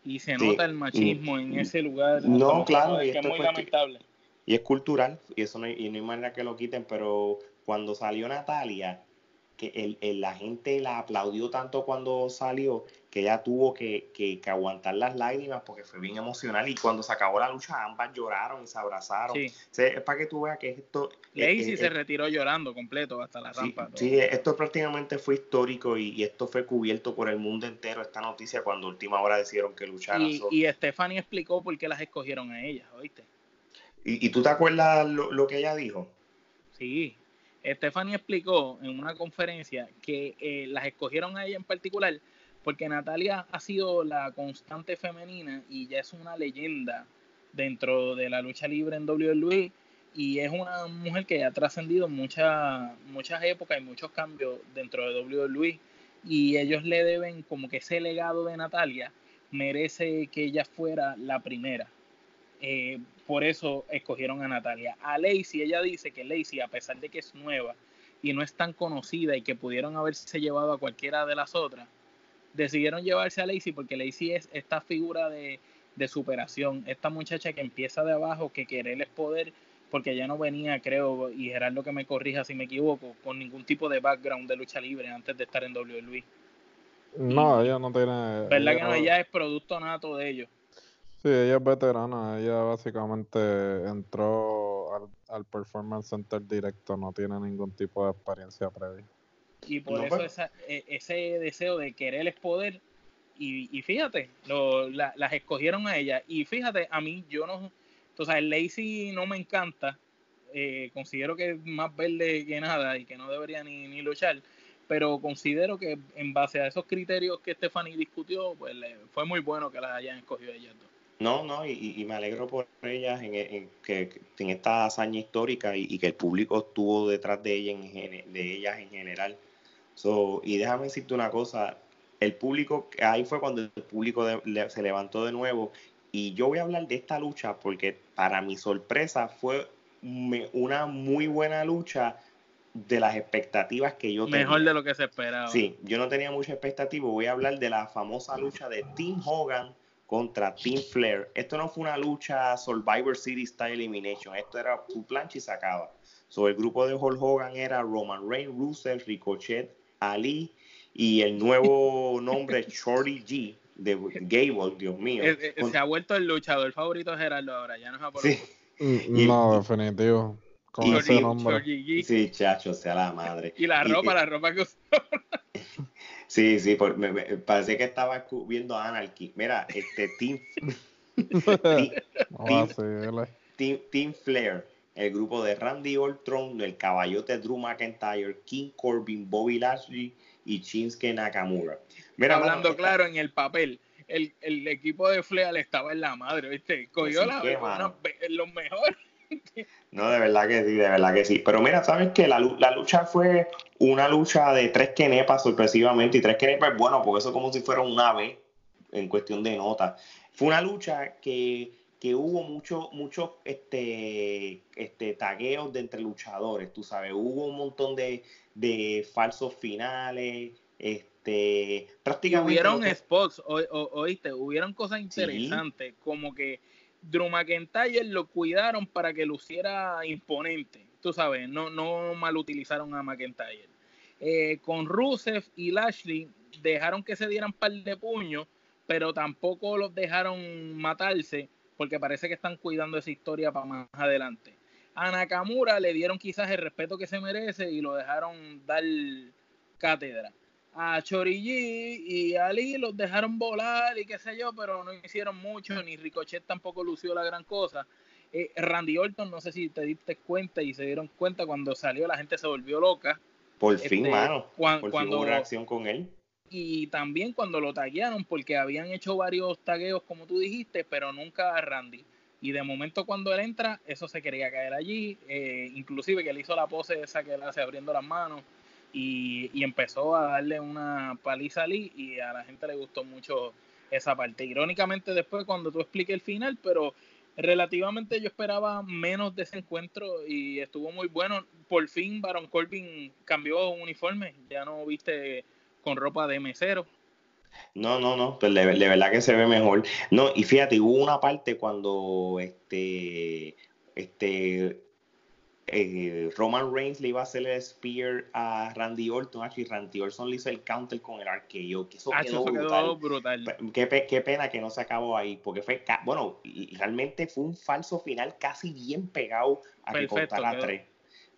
y se nota el machismo en ese lugar. No, claro, y es muy lamentable. Y es cultural, y eso no hay, y no hay manera que lo quiten, pero cuando salió Natalia, que el, la gente la aplaudió tanto cuando salió que ella tuvo que, que, aguantar las lágrimas porque fue bien emocional y cuando se acabó la lucha ambas lloraron y se abrazaron. Sí. es para que tú veas que esto... Lacey se retiró llorando completo hasta la rampa. Sí, esto prácticamente fue histórico y, esto fue cubierto por el mundo entero, esta noticia, cuando última hora decidieron que lucharan. Y, y Stephanie explicó por qué las escogieron a ellas, ¿oíste? ¿Y, y tú te acuerdas lo, que ella dijo? Sí, Stephanie explicó en una conferencia que eh, las escogieron a ella en particular porque Natalia ha sido la constante femenina y ya es una leyenda dentro de la lucha libre en WWE y es una mujer que ha trascendido muchas muchas épocas y muchos cambios dentro de WWE y ellos le deben como que ese legado de Natalia merece que ella fuera la primera. Eh, por eso escogieron a Natalia. A Lacey, ella dice que Lacey, a pesar de que es nueva y no es tan conocida y que pudieron haberse llevado a cualquiera de las otras, decidieron llevarse a Lacey porque Lacey es esta figura de, superación, esta muchacha que empieza de abajo, que quiere el poder, porque ya no venía, creo, y Gerardo que me corrija si me equivoco, con ningún tipo de background de lucha libre antes de estar en WWE. No, ella no tiene. ¿Verdad que no? Ella es producto nato de ellos. Sí, ella es veterana, ella básicamente entró al, al Performance Center directo, no tiene ningún tipo de experiencia previa. Y por eso pues. e, ese deseo de querer es poder, y, y fíjate, lo, las escogieron a ella, y fíjate, a mí yo no, entonces el Lazy no me encanta, eh, considero que es más verde que nada y que no debería ni, ni luchar, pero considero que en base a esos criterios que Stephanie discutió, pues fue muy bueno que las hayan escogido ellas dos. No, no, y, me alegro por ellas en, que, en esta hazaña histórica y, que el público estuvo detrás de, ella en, de ellas en general. So, y déjame decirte una cosa, el público, ahí fue cuando el público se levantó de nuevo y yo voy a hablar de esta lucha porque para mi sorpresa fue una muy buena lucha de las expectativas que yo tenía. Mejor de lo que se esperaba. Sí, yo no tenía mucha expectativa. Voy a hablar de la famosa lucha de Tim Hogan contra Team Flair. Esto no fue una lucha Survivor City Style Elimination, esto era un plancha y sacaba. So, el grupo de Hulk Hogan era Roman Reigns, Russell, Ricochet, Ali y el nuevo nombre Shorty G de Gable, Dios mío. Eh, eh, se ha vuelto el luchador favorito de Gerardo ahora, ya no es a sí. Mm, no, definitivo. Con ese nombre. Sí, chacho, sea la madre. Y la ropa, la ropa que usó. Sí, sí, me, parece que estaba viendo Anarchy. Mira, este Team, team, team, Flair, el grupo de Randy Orton, el caballote Drew McIntyre, King Corbin, Bobby Lashley y Shinsuke Nakamura. Mira, Hablando claro en el papel, el, el equipo de Fleal estaba en la madre, ¿viste? Cogió la, los mejores. No, de verdad que sí, de verdad que sí. Pero mira, sabes que la, lucha fue una lucha de tres kenepas sorpresivamente. Y tres kenepas, bueno, porque eso es como si fuera un ave en cuestión de nota. Fue una lucha que, hubo muchos mucho, este, este, tagueos de entre luchadores, tú sabes. Hubo un montón de, falsos finales. Este, prácticamente. Hubieron spots, oíste, hubieron cosas interesantes, como que Drew McIntyre lo cuidaron para que luciera imponente, tú sabes, no, no mal utilizaron a McIntyre. Eh, con Rusev y Lashley dejaron que se dieran par de puños, pero tampoco los dejaron matarse, porque parece que están cuidando esa historia para más adelante. A Nakamura le dieron quizás el respeto que se merece y lo dejaron dar cátedra a Chorigi y Ali los dejaron volar y qué sé yo, pero no hicieron mucho, ni Ricochet tampoco lució la gran cosa. Eh, Randy Orton, no sé si te diste cuenta y se dieron cuenta cuando salió, la gente se volvió loca. Por fin, este, mano. Cuando, por fin hubo reacción con él. Y también cuando lo taguearon, porque habían hecho varios tagueos, como tú dijiste, pero nunca a Randy. Y de momento cuando él entra, eso se quería caer allí. Eh, inclusive que él hizo la pose esa que él hace abriendo las manos y, empezó a darle una paliza a Lee y a la gente le gustó mucho esa parte. Irónicamente después cuando tú expliques el final, pero relativamente yo esperaba menos de ese encuentro y estuvo muy bueno. Por fin Baron Corbin cambió un uniforme, ya no viste con ropa de mesero. No, no, no, pues de, verdad que se ve mejor. No, y fíjate, hubo una parte cuando este, este eh, Roman Reigns le iba a hacer el spear a Randy Orton, y Randy Orton le hizo el counter con el arqueo, que eso, quedó, brutal. Qué, pena que no se acabó ahí, porque fue, bueno, realmente fue un falso final casi bien pegado a que contara tres.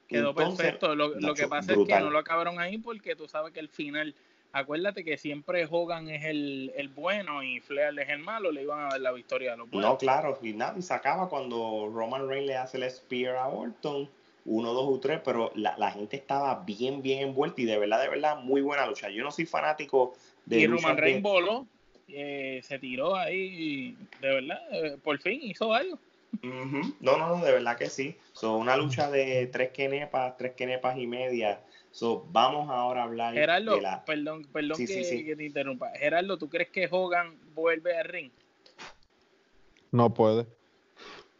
Quedó perfecto. Lo, que pasa es que no lo acabaron ahí porque tú sabes que el final, acuérdate que siempre Hogan es el, el bueno y Flair es el malo, le iban a dar la victoria a los buenos. No, claro, y nada, y se acaba cuando Roman Reigns le hace el spear a Orton uno, dos o tres, pero la, la, gente estaba bien, bien envuelta y de verdad, de verdad, muy buena lucha. Yo no soy fanático de. Y Roman Reigns voló, eh, se tiró ahí y de verdad, eh, por fin hizo algo. No, no, no, de verdad que sí. Son una lucha de tres quenepas, tres quenepas y media. So, vamos ahora a hablar Gerardo, de la... perdón, perdón que, que, te interrumpa. Gerardo, ¿tú crees que Hogan vuelve al ring? No puede.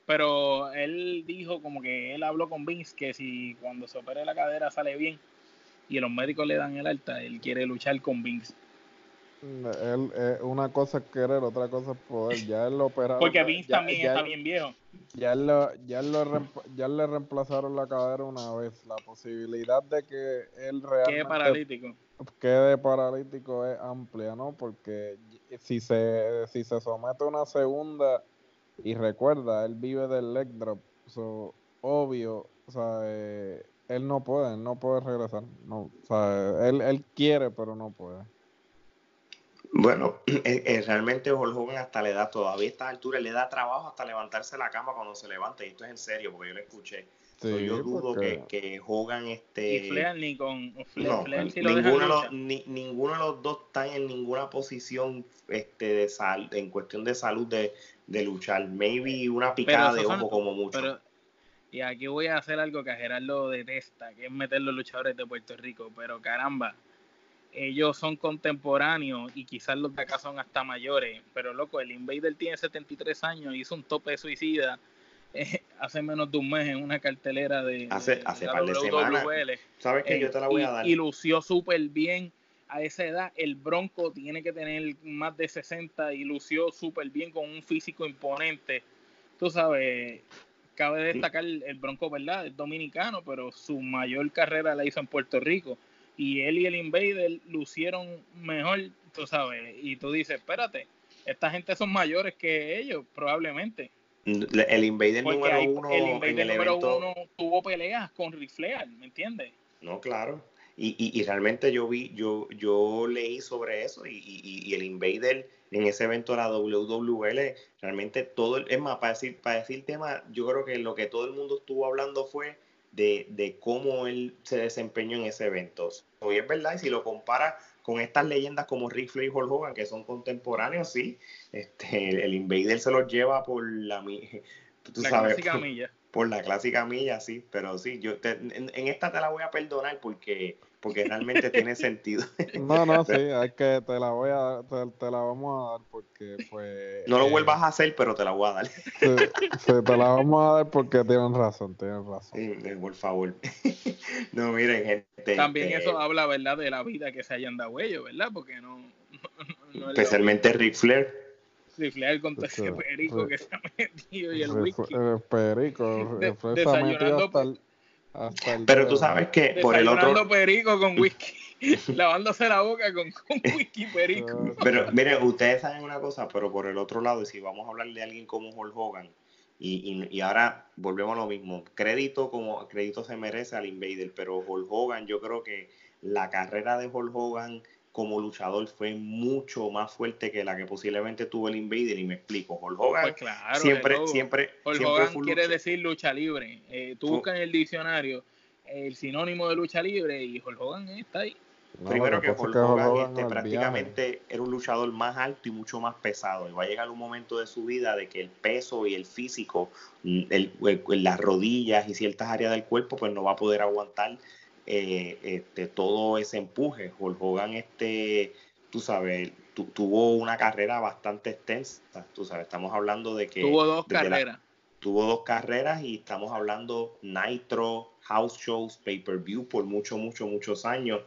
Pero él dijo como que él habló con Vince que si cuando se opere la cadera sale bien y los médicos le dan el alta, él quiere luchar con Vince. Él, eh, una cosa es querer, otra cosa es poder. Ya él lo operaron. Porque Vince también está bien viejo. Ya, lo, ya, lo, ya le reemplazaron la cadera una vez. La posibilidad de que él realmente quede paralítico. Quede paralítico es amplia, ¿no? Porque si se, si se somete a una segunda y recuerda, él vive del leg drop. So, obvio, o sea, eh, él no puede, no puede regresar. No, o sea, él, él quiere, pero no puede. Bueno, eh, eh, realmente Hulk Hogan hasta le da, todavía a esta altura, le da trabajo hasta levantarse la cama cuando se levanta. Y esto es en serio, porque yo lo escuché. yo dudo que, que, Hogan este. Y Flair ni con. no, ninguno, de los, ninguno de los dos están en ninguna posición este, de sal, en cuestión de salud de, de luchar. Maybe una picada de ojo como mucho. y aquí voy a hacer algo que a Gerardo detesta, que es meter los luchadores de Puerto Rico. Pero caramba, ellos son contemporáneos y quizás los de acá son hasta mayores. Pero loco, el Invader tiene 73 años y hizo un tope de suicida eh, hace menos de un mes en una cartelera de, hace, hace par de semanas. Sabes que yo te la voy a dar. Y lució súper bien a esa edad el Bronco tiene que tener más de 60 y lució súper bien con un físico imponente. Tú sabes, cabe destacar el Bronco, ¿verdad? Es dominicano, pero su mayor carrera la hizo en Puerto Rico. Y él y el Invader lucieron mejor, tú sabes. Y tú dices, espérate, esta gente son mayores que ellos, probablemente. El Invader número uno. El Invader número uno tuvo peleas con Rifleal, ¿me entiendes? No, claro. Y, y, realmente yo vi, yo, yo leí sobre eso y, y, el Invader en ese evento de la WWL, realmente todo, es más, para decir, para decir tema, yo creo que lo que todo el mundo estuvo hablando fue de, de cómo él se desempeñó en ese evento. Hoy es verdad, y si lo compara con estas leyendas como Rick Flair y Hulk Hogan, que son contemporáneos, sí. Este, el, Invader se los lleva por la, tú sabes, clásica milla. Por la clásica milla, sí. Pero sí, yo en, esta te la voy a perdonar porque porque realmente tiene sentido. No, no, sí, es que te la voy a te, la vamos a dar porque pues no lo eh, vuelvas a hacer, pero te la voy a dar. Sí, te la vamos a dar porque tienen razón, tienen razón. Sí, eh, por favor. no, miren, gente. También eso habla, ¿verdad? De la vida que se hayan dado ellos, ¿verdad? Porque no, especialmente Ric Flair. Ric Flair con todo ese perico que se ha metido y el whisky. El perico, el se ha metido hasta el pero tú sabes que por el otro. perico con whisky. lavándose la boca con, whisky perico. pero miren, ustedes saben una cosa, pero por el otro lado, si vamos a hablar de alguien como Hulk Hogan, y, y, ahora volvemos a lo mismo, crédito como crédito se merece al Invader, pero Hulk Hogan, yo creo que la carrera de Hulk Hogan como luchador fue mucho más fuerte que la que posiblemente tuvo el Invader y me explico. Hulk Hogan pues siempre, siempre, Hulk Hogan quiere decir lucha libre. Eh, tú buscas en el diccionario el sinónimo de lucha libre y Hulk Hogan está ahí. Primero que Hulk Hogan, este, prácticamente era un luchador más alto y mucho más pesado. Y va a llegar un momento de su vida de que el peso y el físico, mm, el, las rodillas y ciertas áreas del cuerpo, pues no va a poder aguantar eh, este, todo ese empuje. Hulk Hogan, este, tú sabes, tuvo una carrera bastante extensa. Tú sabes, estamos hablando de que... Tuvo dos carreras. tuvo dos carreras y estamos hablando Nitro, House Shows, Pay-Per-View por muchos, muchos, muchos años.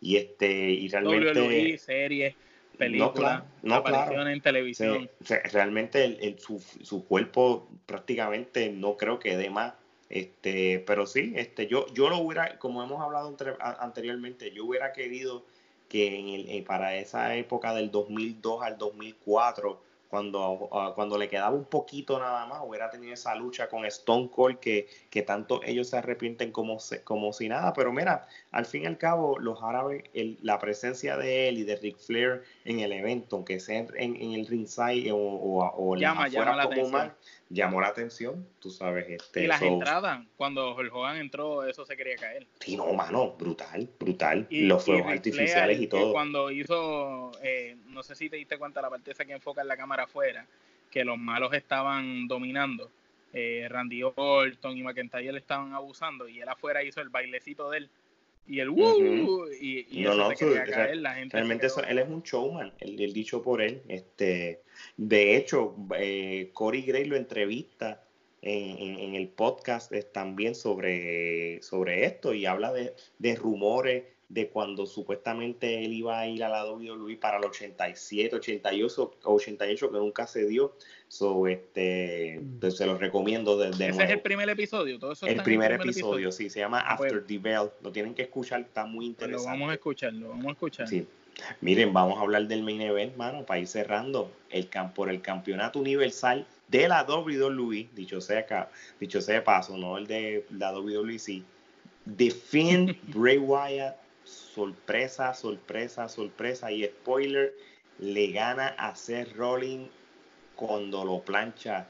Y, este, y realmente... WWE, series, películas, no, apariciones en televisión. realmente el, su, su cuerpo prácticamente no creo que dé más este, pero sí, este, yo, yo lo hubiera, como hemos hablado anteriormente, yo hubiera querido que en el, eh, para esa época del 2002 al 2004 cuando, ah, cuando le quedaba un poquito nada más, hubiera tenido esa lucha con Stone Cold que, que tanto ellos se arrepienten como, como si nada. Pero mira, al fin y al cabo, los árabes, la presencia de él y de Ric Flair en el evento, aunque sea en, en el ringside o, o, o llama, llama la atención. Llamó la atención, tú sabes. Este, y las entradas, cuando el Hogan entró, eso se quería caer. Sí, no, mano, brutal, brutal. Y, los fuegos artificiales y todo. Cuando hizo, eh, no sé si te diste cuenta, la parte esa que enfoca en la cámara afuera, que los malos estaban dominando. Eh, Randy Orton y McIntyre estaban abusando y él afuera hizo el bailecito de él y el uh, y, y no, no, caer, la gente realmente él es un showman el, dicho por él este de hecho eh, Corey Gray lo entrevista en, en, el podcast también sobre, sobre esto y habla de, de rumores de cuando supuestamente él iba a ir a la WWE para el 87, 88, 88 que nunca se dio. So, este, pues, se los recomiendo desde Ese es el primer episodio, todo eso el, primer, episodio, sí, se llama ah, pues. After the Bell. Lo tienen que escuchar, está muy interesante. lo vamos a escuchar, lo vamos a escuchar. Sí. Miren, vamos a hablar del main event, mano, para ir cerrando el por el campeonato universal de la WWE, dicho sea, dicho sea paso, no el de la WWE, The Finn Bray Wyatt sorpresa, sorpresa, sorpresa y spoiler, le gana a Seth Rollins cuando lo plancha.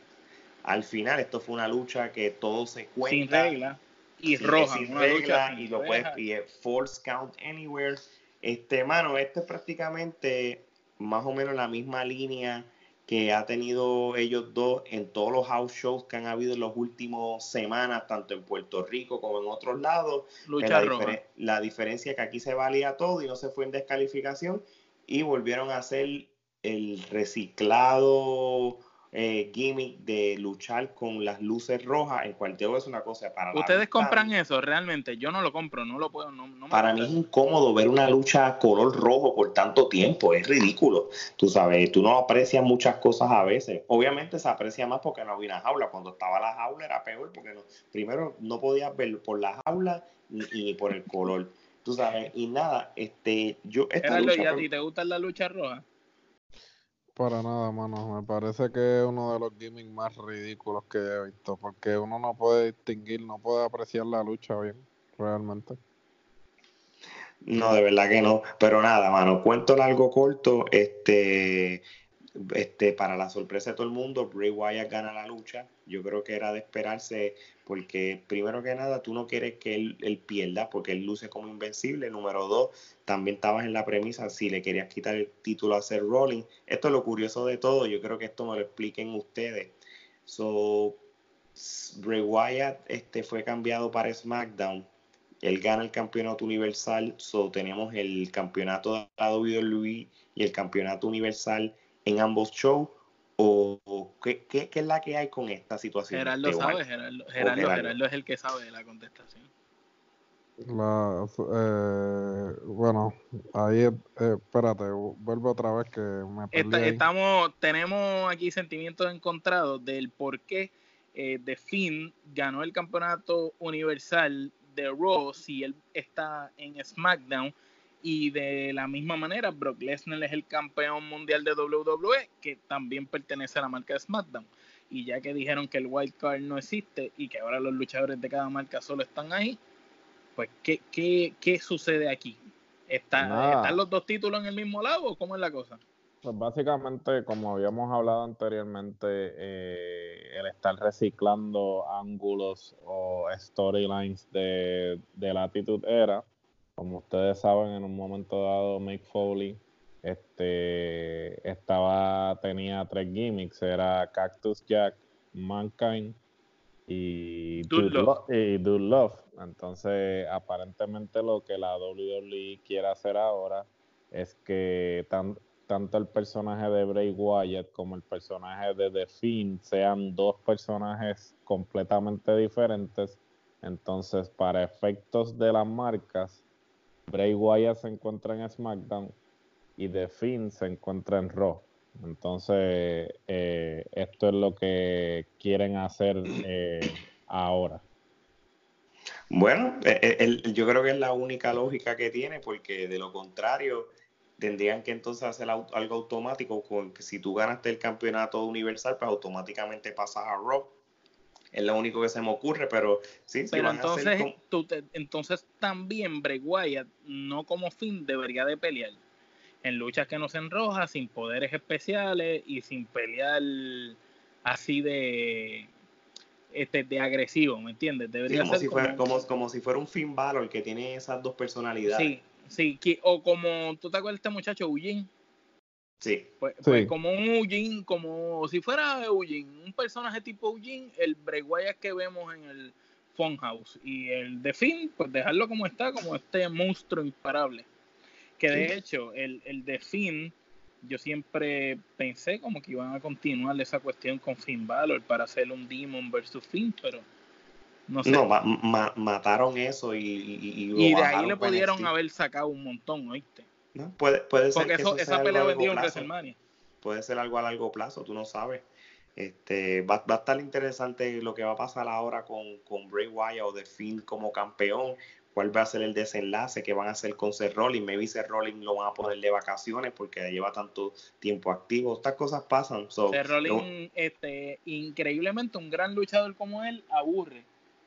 Al final, esto fue una lucha que todo se cuenta. Sin regla. Y roja. Sin regla. y lo puedes pide Force Count Anywhere. Este, mano, esto es prácticamente más o menos la misma línea que ha tenido ellos dos en todos los house shows que han habido en las últimas semanas, tanto en Puerto Rico como en otros lados. Lucha la, la diferencia que aquí se valía todo y no se fue en descalificación y volvieron a hacer el reciclado eh, gimmick de luchar con las luces rojas, en cual es una cosa para ¿Ustedes compran eso realmente? Yo no lo compro, no lo puedo. No, para mí es incómodo ver una lucha color rojo por tanto tiempo, es ridículo. Tú sabes, tú no aprecias muchas cosas a veces. Obviamente se aprecia más porque no había una jaula. Cuando estaba la jaula era peor porque no, primero no podías ver por la jaula ni, por el color. Tú sabes, y nada, este, yo... Esta ¿y a ti te gusta la lucha roja? Para nada, mano. Me parece que es uno de los gimmicks más ridículos que he visto. Porque uno no puede distinguir, no puede apreciar la lucha bien, realmente. No, de verdad que no. Pero nada, mano. Cuento algo corto. Este, este, para la sorpresa de todo el mundo, Bray Wyatt gana la lucha. Yo creo que era de esperarse porque primero que nada tú no quieres que él, pierda porque él luce como invencible. Número dos, también estabas en la premisa si le querías quitar el título a Seth Rollins. Esto es lo curioso de todo, yo creo que esto me lo expliquen ustedes. So, Bray Wyatt este, fue cambiado para SmackDown. Él gana el campeonato universal, so tenemos el campeonato de la WWE y el campeonato universal en ambos shows o, qué, es la que hay con esta situación? Gerardo sabe, Gerardo, Gerardo, es el que sabe la contestación. La, eh, bueno, ahí, eh, espérate, vuelvo otra vez que me perdí Estamos, tenemos aquí sentimientos encontrados del por qué eh, The Finn ganó el campeonato universal de Raw si él está en SmackDown y de la misma manera, Brock Lesnar es el campeón mundial de WWE, que también pertenece a la marca de SmackDown. Y ya que dijeron que el wild card no existe y que ahora los luchadores de cada marca solo están ahí, pues ¿qué, qué, qué sucede aquí? ¿Está, ¿Están los dos títulos en el mismo lado o cómo es la cosa? Pues básicamente, como habíamos hablado anteriormente, eh, el estar reciclando ángulos o storylines de, de la Attitude Era, como ustedes saben, en un momento dado, Mick Foley este, estaba, tenía tres gimmicks, era Cactus Jack, Mankind y Dude, Love. Entonces, aparentemente lo que la WWE quiere hacer ahora es que tanto el personaje de Bray Wyatt como el personaje de The Fiend sean dos personajes completamente diferentes. Entonces, para efectos de las marcas, Bray Wyatt se encuentra en SmackDown y The Finn se encuentra en Raw. Entonces, eh, esto es lo que quieren hacer eh, ahora. Bueno, eh, yo creo que es la única lógica que tiene, porque de lo contrario, tendrían que entonces hacer algo automático, con que si tú ganaste el campeonato universal, pues automáticamente pasas a Raw es lo único que se me ocurre, pero sí, pero entonces, entonces también Bray Wyatt, no como fin, debería de pelear en luchas que no sean rojas, sin poderes especiales y sin pelear así de este de agresivo, ¿me entiendes? Debería como, ser si fuera, como, si fuera un Finn Balor que tiene esas dos personalidades. Sí, sí, o como, ¿tú te acuerdas de este muchacho Eugene? Sí. Pues, pues como un Eugene, como si fuera Eugene, un personaje tipo Eugene, el Breguaya que vemos en el Funhouse y el de Finn, pues dejarlo como está, como este monstruo imparable. Que de hecho, el, el de Finn, yo siempre pensé como que iban a continuar esa cuestión con Finn Balor para hacer un Demon versus Finn, pero no sé. No, mataron eso y, y, y, de ahí le pudieron haber sacado un montón, ¿oíste? Puede, puede ser que esa pelea vendió en WrestleMania. Puede ser algo a largo plazo, tú no sabes. Este, va, va, a estar interesante lo que va a pasar ahora con, con Bray Wyatt o The Finn como campeón. ¿Cuál va a ser el desenlace que van a hacer con Seth Rollins? Maybe Seth Rollins lo van a poner de vacaciones porque lleva tanto tiempo activo. Estas cosas pasan. So, Seth Rollins, este, increíblemente, un gran luchador como él, aburre.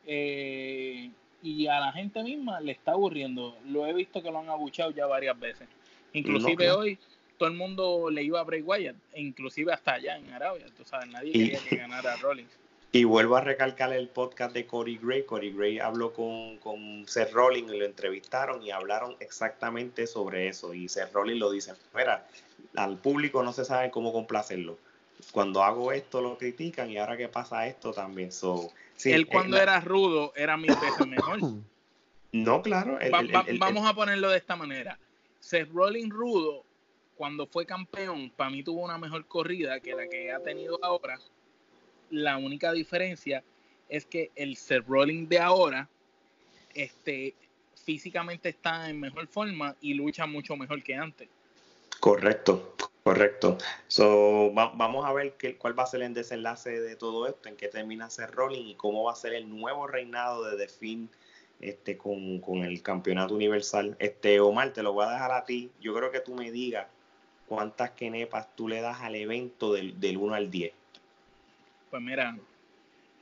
Eh, y a la gente misma le está aburriendo. Lo he visto que lo han abuchado ya varias veces. Inclusive hoy todo el mundo le iba a Bray Wyatt, inclusive hasta allá en Arabia, tú sabes, nadie quería que ganara Rollins. Y vuelvo a recalcar el podcast de Corey Gray. Corey Gray habló con, con Seth Rollins y lo entrevistaron y hablaron exactamente sobre eso. Y Seth Rollins lo dice, mira, al público no se sabe cómo complacerlo. Cuando hago esto lo critican y ahora que pasa esto también. So, él eh, cuando era rudo era mil veces mejor. No, claro. vamos a ponerlo de esta manera. Seth Rollins rudo, cuando fue campeón, para mí tuvo una mejor corrida que la que ha tenido ahora. La única diferencia es que el Seth Rollins de ahora, este, físicamente está en mejor forma y lucha mucho mejor que antes. Correcto, correcto. So, vamos a ver qué, cuál va a ser el desenlace de todo esto, en qué termina ser Rolling y cómo va a ser el nuevo reinado de The Finn este, con, el campeonato universal. Este, Omar, te lo voy a dejar a ti. Yo creo que tú me digas cuántas kenepas tú le das al evento del, del 1 al 10. Pues mira,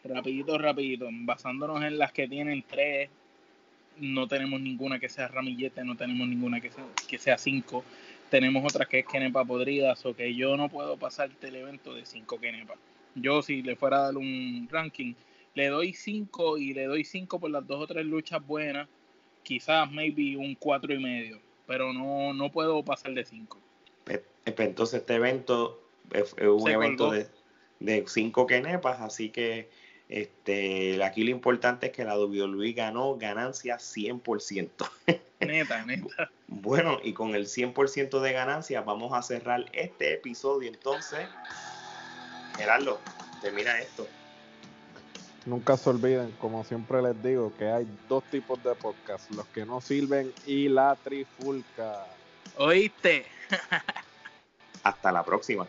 rapidito, rapidito, basándonos en las que tienen 3, no tenemos ninguna que sea ramillete, no tenemos ninguna que sea, que sea 5 tenemos otras que es Kenepa podridas o que yo no puedo pasarte el evento de 5 Kenepa. Yo si le fuera a dar un ranking, le doy 5 y le doy 5 por las dos o tres luchas buenas. Quizás, maybe un 4 y medio. Pero no, no puedo pasar de 5. Pues, pues, entonces este evento es, un evento de, de cinco kenepas, así que este, aquí lo importante es que la WWE ganó ganancia 100%. Neta, neta. Bueno, y con el 100% de ganancia vamos a cerrar este episodio. Entonces, Gerardo, termina esto. Nunca se olviden, como siempre les digo, que hay dos tipos de podcast, los que no sirven y la trifulca. ¿Oíste? Hasta la próxima.